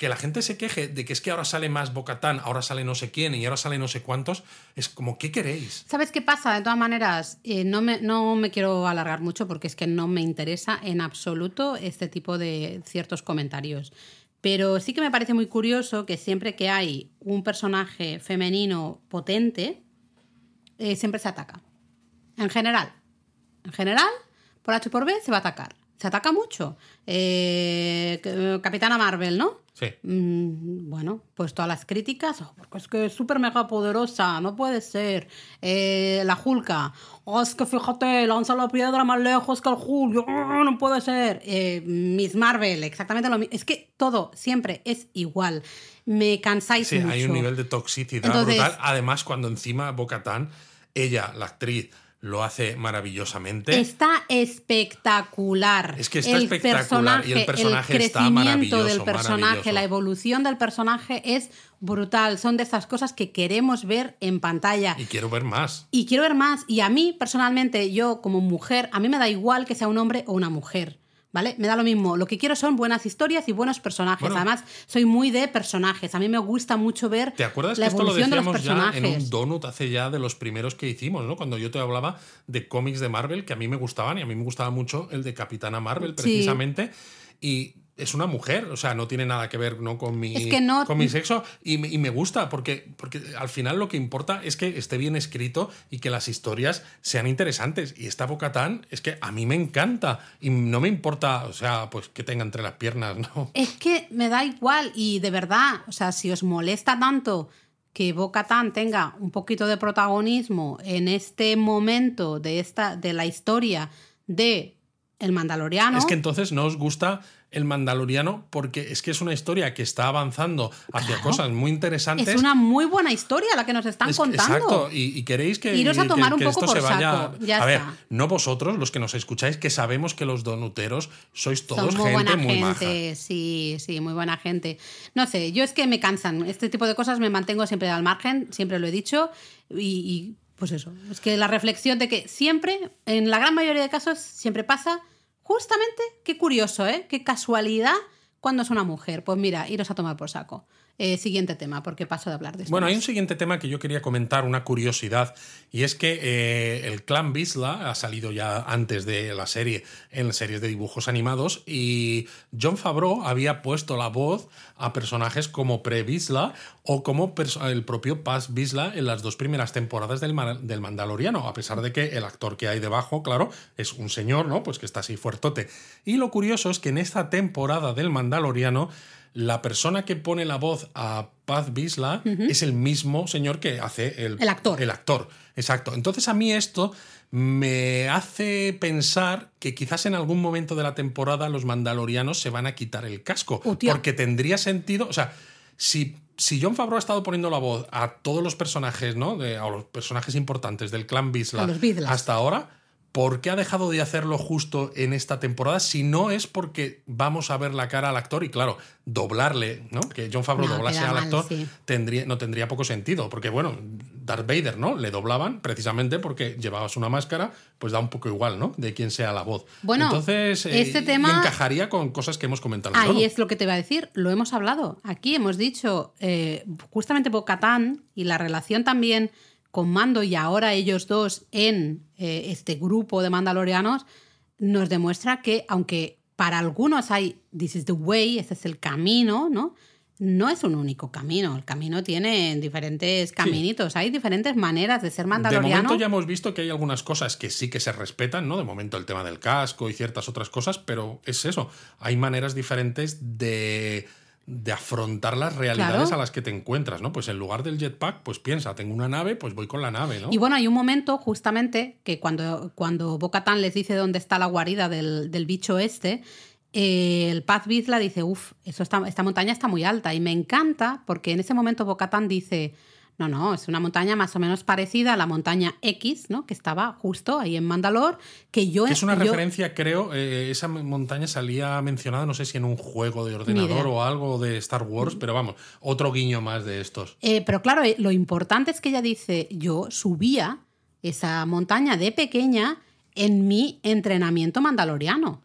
que la gente se queje de que es que ahora sale más Bocatán, ahora sale no sé quién y ahora sale no sé cuántos, es como, ¿qué queréis? ¿Sabes qué pasa? De todas maneras, eh, no, me, no me quiero alargar mucho porque es que no me interesa en absoluto este tipo de ciertos comentarios. Pero sí que me parece muy curioso que siempre que hay un personaje femenino potente, eh, siempre se ataca. En general. En general, por H por B se va a atacar. Se ataca mucho. Eh, Capitana Marvel, ¿no? Sí. Mm, bueno, pues todas las críticas, oh, porque es que es súper mega poderosa, no puede ser. Eh, la Hulka, oh, es que fíjate, lanza la piedra más lejos que el Hulk, oh, no puede ser. Eh, Miss Marvel, exactamente lo mismo. Es que todo, siempre es igual. Me cansáis sí, mucho. hay un nivel de toxicidad brutal. Además, cuando encima Bocatán, ella, la actriz, lo hace maravillosamente. Está espectacular. Es que está espectacular y el personaje el está maravilloso. del personaje, la evolución del personaje es brutal. Son de esas cosas que queremos ver en pantalla. Y quiero ver más. Y quiero ver más. Y a mí, personalmente, yo como mujer, a mí me da igual que sea un hombre o una mujer. ¿Vale? Me da lo mismo. Lo que quiero son buenas historias y buenos personajes. Además, soy muy de personajes. A mí me gusta mucho ver ¿Te acuerdas la que esto lo evolución de los decíamos ya personajes. en un donut hace ya de los primeros que hicimos, ¿no? Cuando yo te hablaba de cómics de Marvel que a mí me gustaban y a mí me gustaba mucho el de Capitana Marvel precisamente. Y es una mujer, o sea, no tiene nada que ver ¿no? con, mi, con mi sexo y, me gusta porque, porque al final lo que importa es que esté bien escrito y que las historias sean interesantes. Y esta Bocatán es que a mí me encanta y no me importa, o sea, pues que tenga entre las piernas, ¿no? Es que me da igual y de verdad, o sea, si os molesta tanto que Boca Tan tenga un poquito de protagonismo en este momento de, esta, de la historia de El Mandaloriano. Es que entonces no os gusta el Mandaloriano porque es que es una historia que está avanzando hacia Claro. cosas muy interesantes. Es una muy buena historia la que nos están Es- contando. Exacto, y, y queréis que, Iros a que- tomar un que poco esto se por vaya. saco, ya a ver, está. no vosotros, los que nos escucháis, que sabemos que los donuteros sois todos Son muy gente buena muy maja. gente, sí, sí, muy buena gente. No sé, yo es que me cansan. Este tipo de cosas me mantengo siempre al margen, siempre lo he dicho. Y, y, pues eso, es que la reflexión de que siempre, en la gran mayoría de casos, siempre pasa justamente, qué curioso, ¿eh? Qué casualidad cuando es una mujer. Pues mira, iros a tomar por saco. Eh, siguiente tema, porque paso de hablar de esto. Bueno, hay un siguiente tema que yo quería comentar, una curiosidad, y es que eh, el clan Bisla ha salido ya antes de la serie en series de dibujos animados y John Favreau había puesto la voz a personajes como Pre-Bisla o como el propio Paz Bisla en las dos primeras temporadas del, Ma- del Mandaloriano, a pesar de que el actor que hay debajo, claro, es un señor, ¿no? Pues que está así fuertote. Y lo curioso es que en esta temporada del Mandaloriano la persona que pone la voz a Paz Bisla es el mismo señor que hace el, El actor. El actor, exacto. Entonces a mí esto me hace pensar que quizás en algún momento de la temporada los mandalorianos se van a quitar el casco. Hostia. Porque tendría sentido, o sea, si, si John Favreau ha estado poniendo la voz a todos los personajes, ¿no? De, a los personajes importantes del clan Bisla hasta ahora, ¿por qué ha dejado de hacerlo justo en esta temporada? Si no es porque vamos a ver la cara al actor y, claro, doblarle, ¿no? Que John Favreau No, doblase al mal, actor sí. tendría, no tendría poco sentido. Porque, bueno, Darth Vader, ¿no? Le doblaban precisamente porque llevabas una máscara, pues da un poco igual, ¿no? De quién sea la voz. Bueno, Entonces, eh, este tema- encajaría con cosas que hemos comentado. Ahí es lo que te iba a decir, lo hemos hablado. Aquí hemos dicho eh, justamente Bocatán y la relación también con Mando y ahora ellos dos en eh, este grupo de mandalorianos nos demuestra que aunque para algunos hay this is the way, este es el camino, ¿no? No es un único camino, el camino tiene diferentes caminitos, hay diferentes maneras de ser De mandaloriano. momento ya hemos visto que hay algunas cosas que sí que se respetan, ¿no? De momento el tema del casco y ciertas otras cosas, pero es eso. Hay maneras diferentes de, de afrontar las realidades Claro. a las que te encuentras, ¿no? Pues en lugar del jetpack, pues piensa, tengo una nave, pues voy con la nave, ¿no? Y bueno, hay un momento justamente que cuando, cuando Bocatán les dice dónde está la guarida del, del bicho este, eh, el Paz Vizla dice, uff, esta montaña está muy alta. Y me encanta porque en ese momento Bocatán dice, no, no, es una montaña más o menos parecida a la montaña X, ¿no? Que estaba justo ahí en Mandalor, que yo... Es una yo- referencia, creo, eh, esa montaña salía mencionada, no sé si en un juego de ordenador o algo de Star Wars, pero vamos, otro guiño más de estos. Eh, pero claro, eh, lo importante es que ella dice, yo subía esa montaña de pequeña en mi entrenamiento mandaloriano.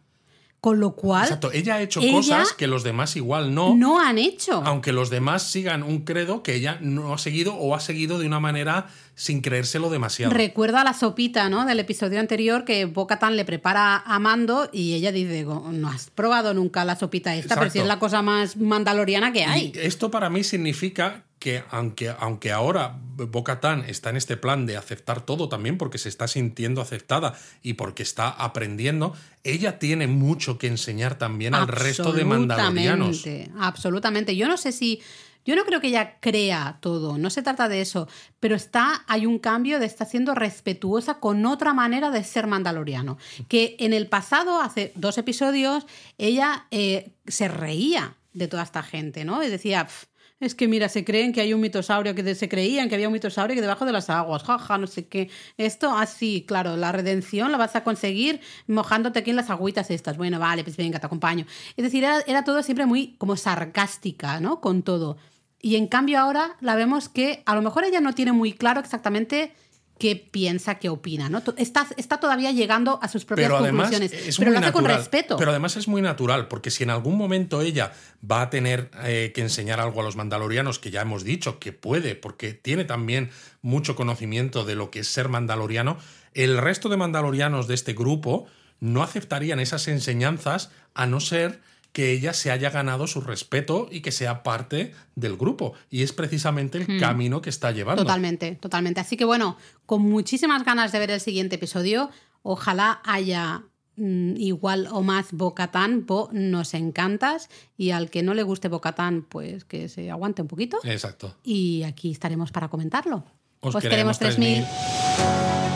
Con lo cual, Exacto, ella ha hecho ella cosas que los demás igual no, no han hecho. aunque los demás sigan un credo que ella no ha seguido o ha seguido de una manera sin creérselo demasiado. Recuerdo a la sopita, ¿no? Del episodio anterior que Bocatan le prepara a Mando y ella dice, "Go- no has probado nunca la sopita esta, pero si es la cosa más mandaloriana que hay. Y esto para mí significa que aunque, aunque ahora Bo-Katan está en este plan de aceptar todo también porque se está sintiendo aceptada y porque está aprendiendo, ella tiene mucho que enseñar también al resto de mandalorianos. Absolutamente. Yo no sé si. Yo no creo que ella crea todo, no se trata de eso, pero está, hay un cambio de estar siendo respetuosa con otra manera de ser mandaloriano. Que en el pasado, hace dos episodios, ella eh, se reía de toda esta gente, ¿no? Y decía, "Pf, es que mira, se creen que hay un mitosaurio, que se creían que había un mitosaurio que debajo de las aguas, jaja, no sé qué. Esto así, claro, la redención la vas a conseguir mojándote aquí en las agüitas estas. Bueno, vale, pues venga, te acompaño. Es decir, era, era todo siempre muy como sarcástica, ¿no? Con todo. Y en cambio ahora la vemos que a lo mejor ella no tiene muy claro exactamente qué piensa, qué opina, ¿no? Está, está todavía llegando a sus propias Pero además conclusiones, es pero muy lo hace con natural. respeto. Pero además es muy natural, porque si en algún momento ella va a tener eh, que enseñar algo a los mandalorianos, que ya hemos dicho que puede, porque tiene también mucho conocimiento de lo que es ser mandaloriano, el resto de mandalorianos de este grupo no aceptarían esas enseñanzas a no ser que ella se haya ganado su respeto y que sea parte del grupo. Y es precisamente el camino que está llevando. Totalmente, totalmente. Así que bueno, con muchísimas ganas de ver el siguiente episodio. Ojalá haya mm, igual o más Bocatán, Bo, nos encantas. Y al que no le guste Bocatán, pues que se aguante un poquito. Exacto. Y aquí estaremos para comentarlo. Os Os queremos queremos 3000. 3000.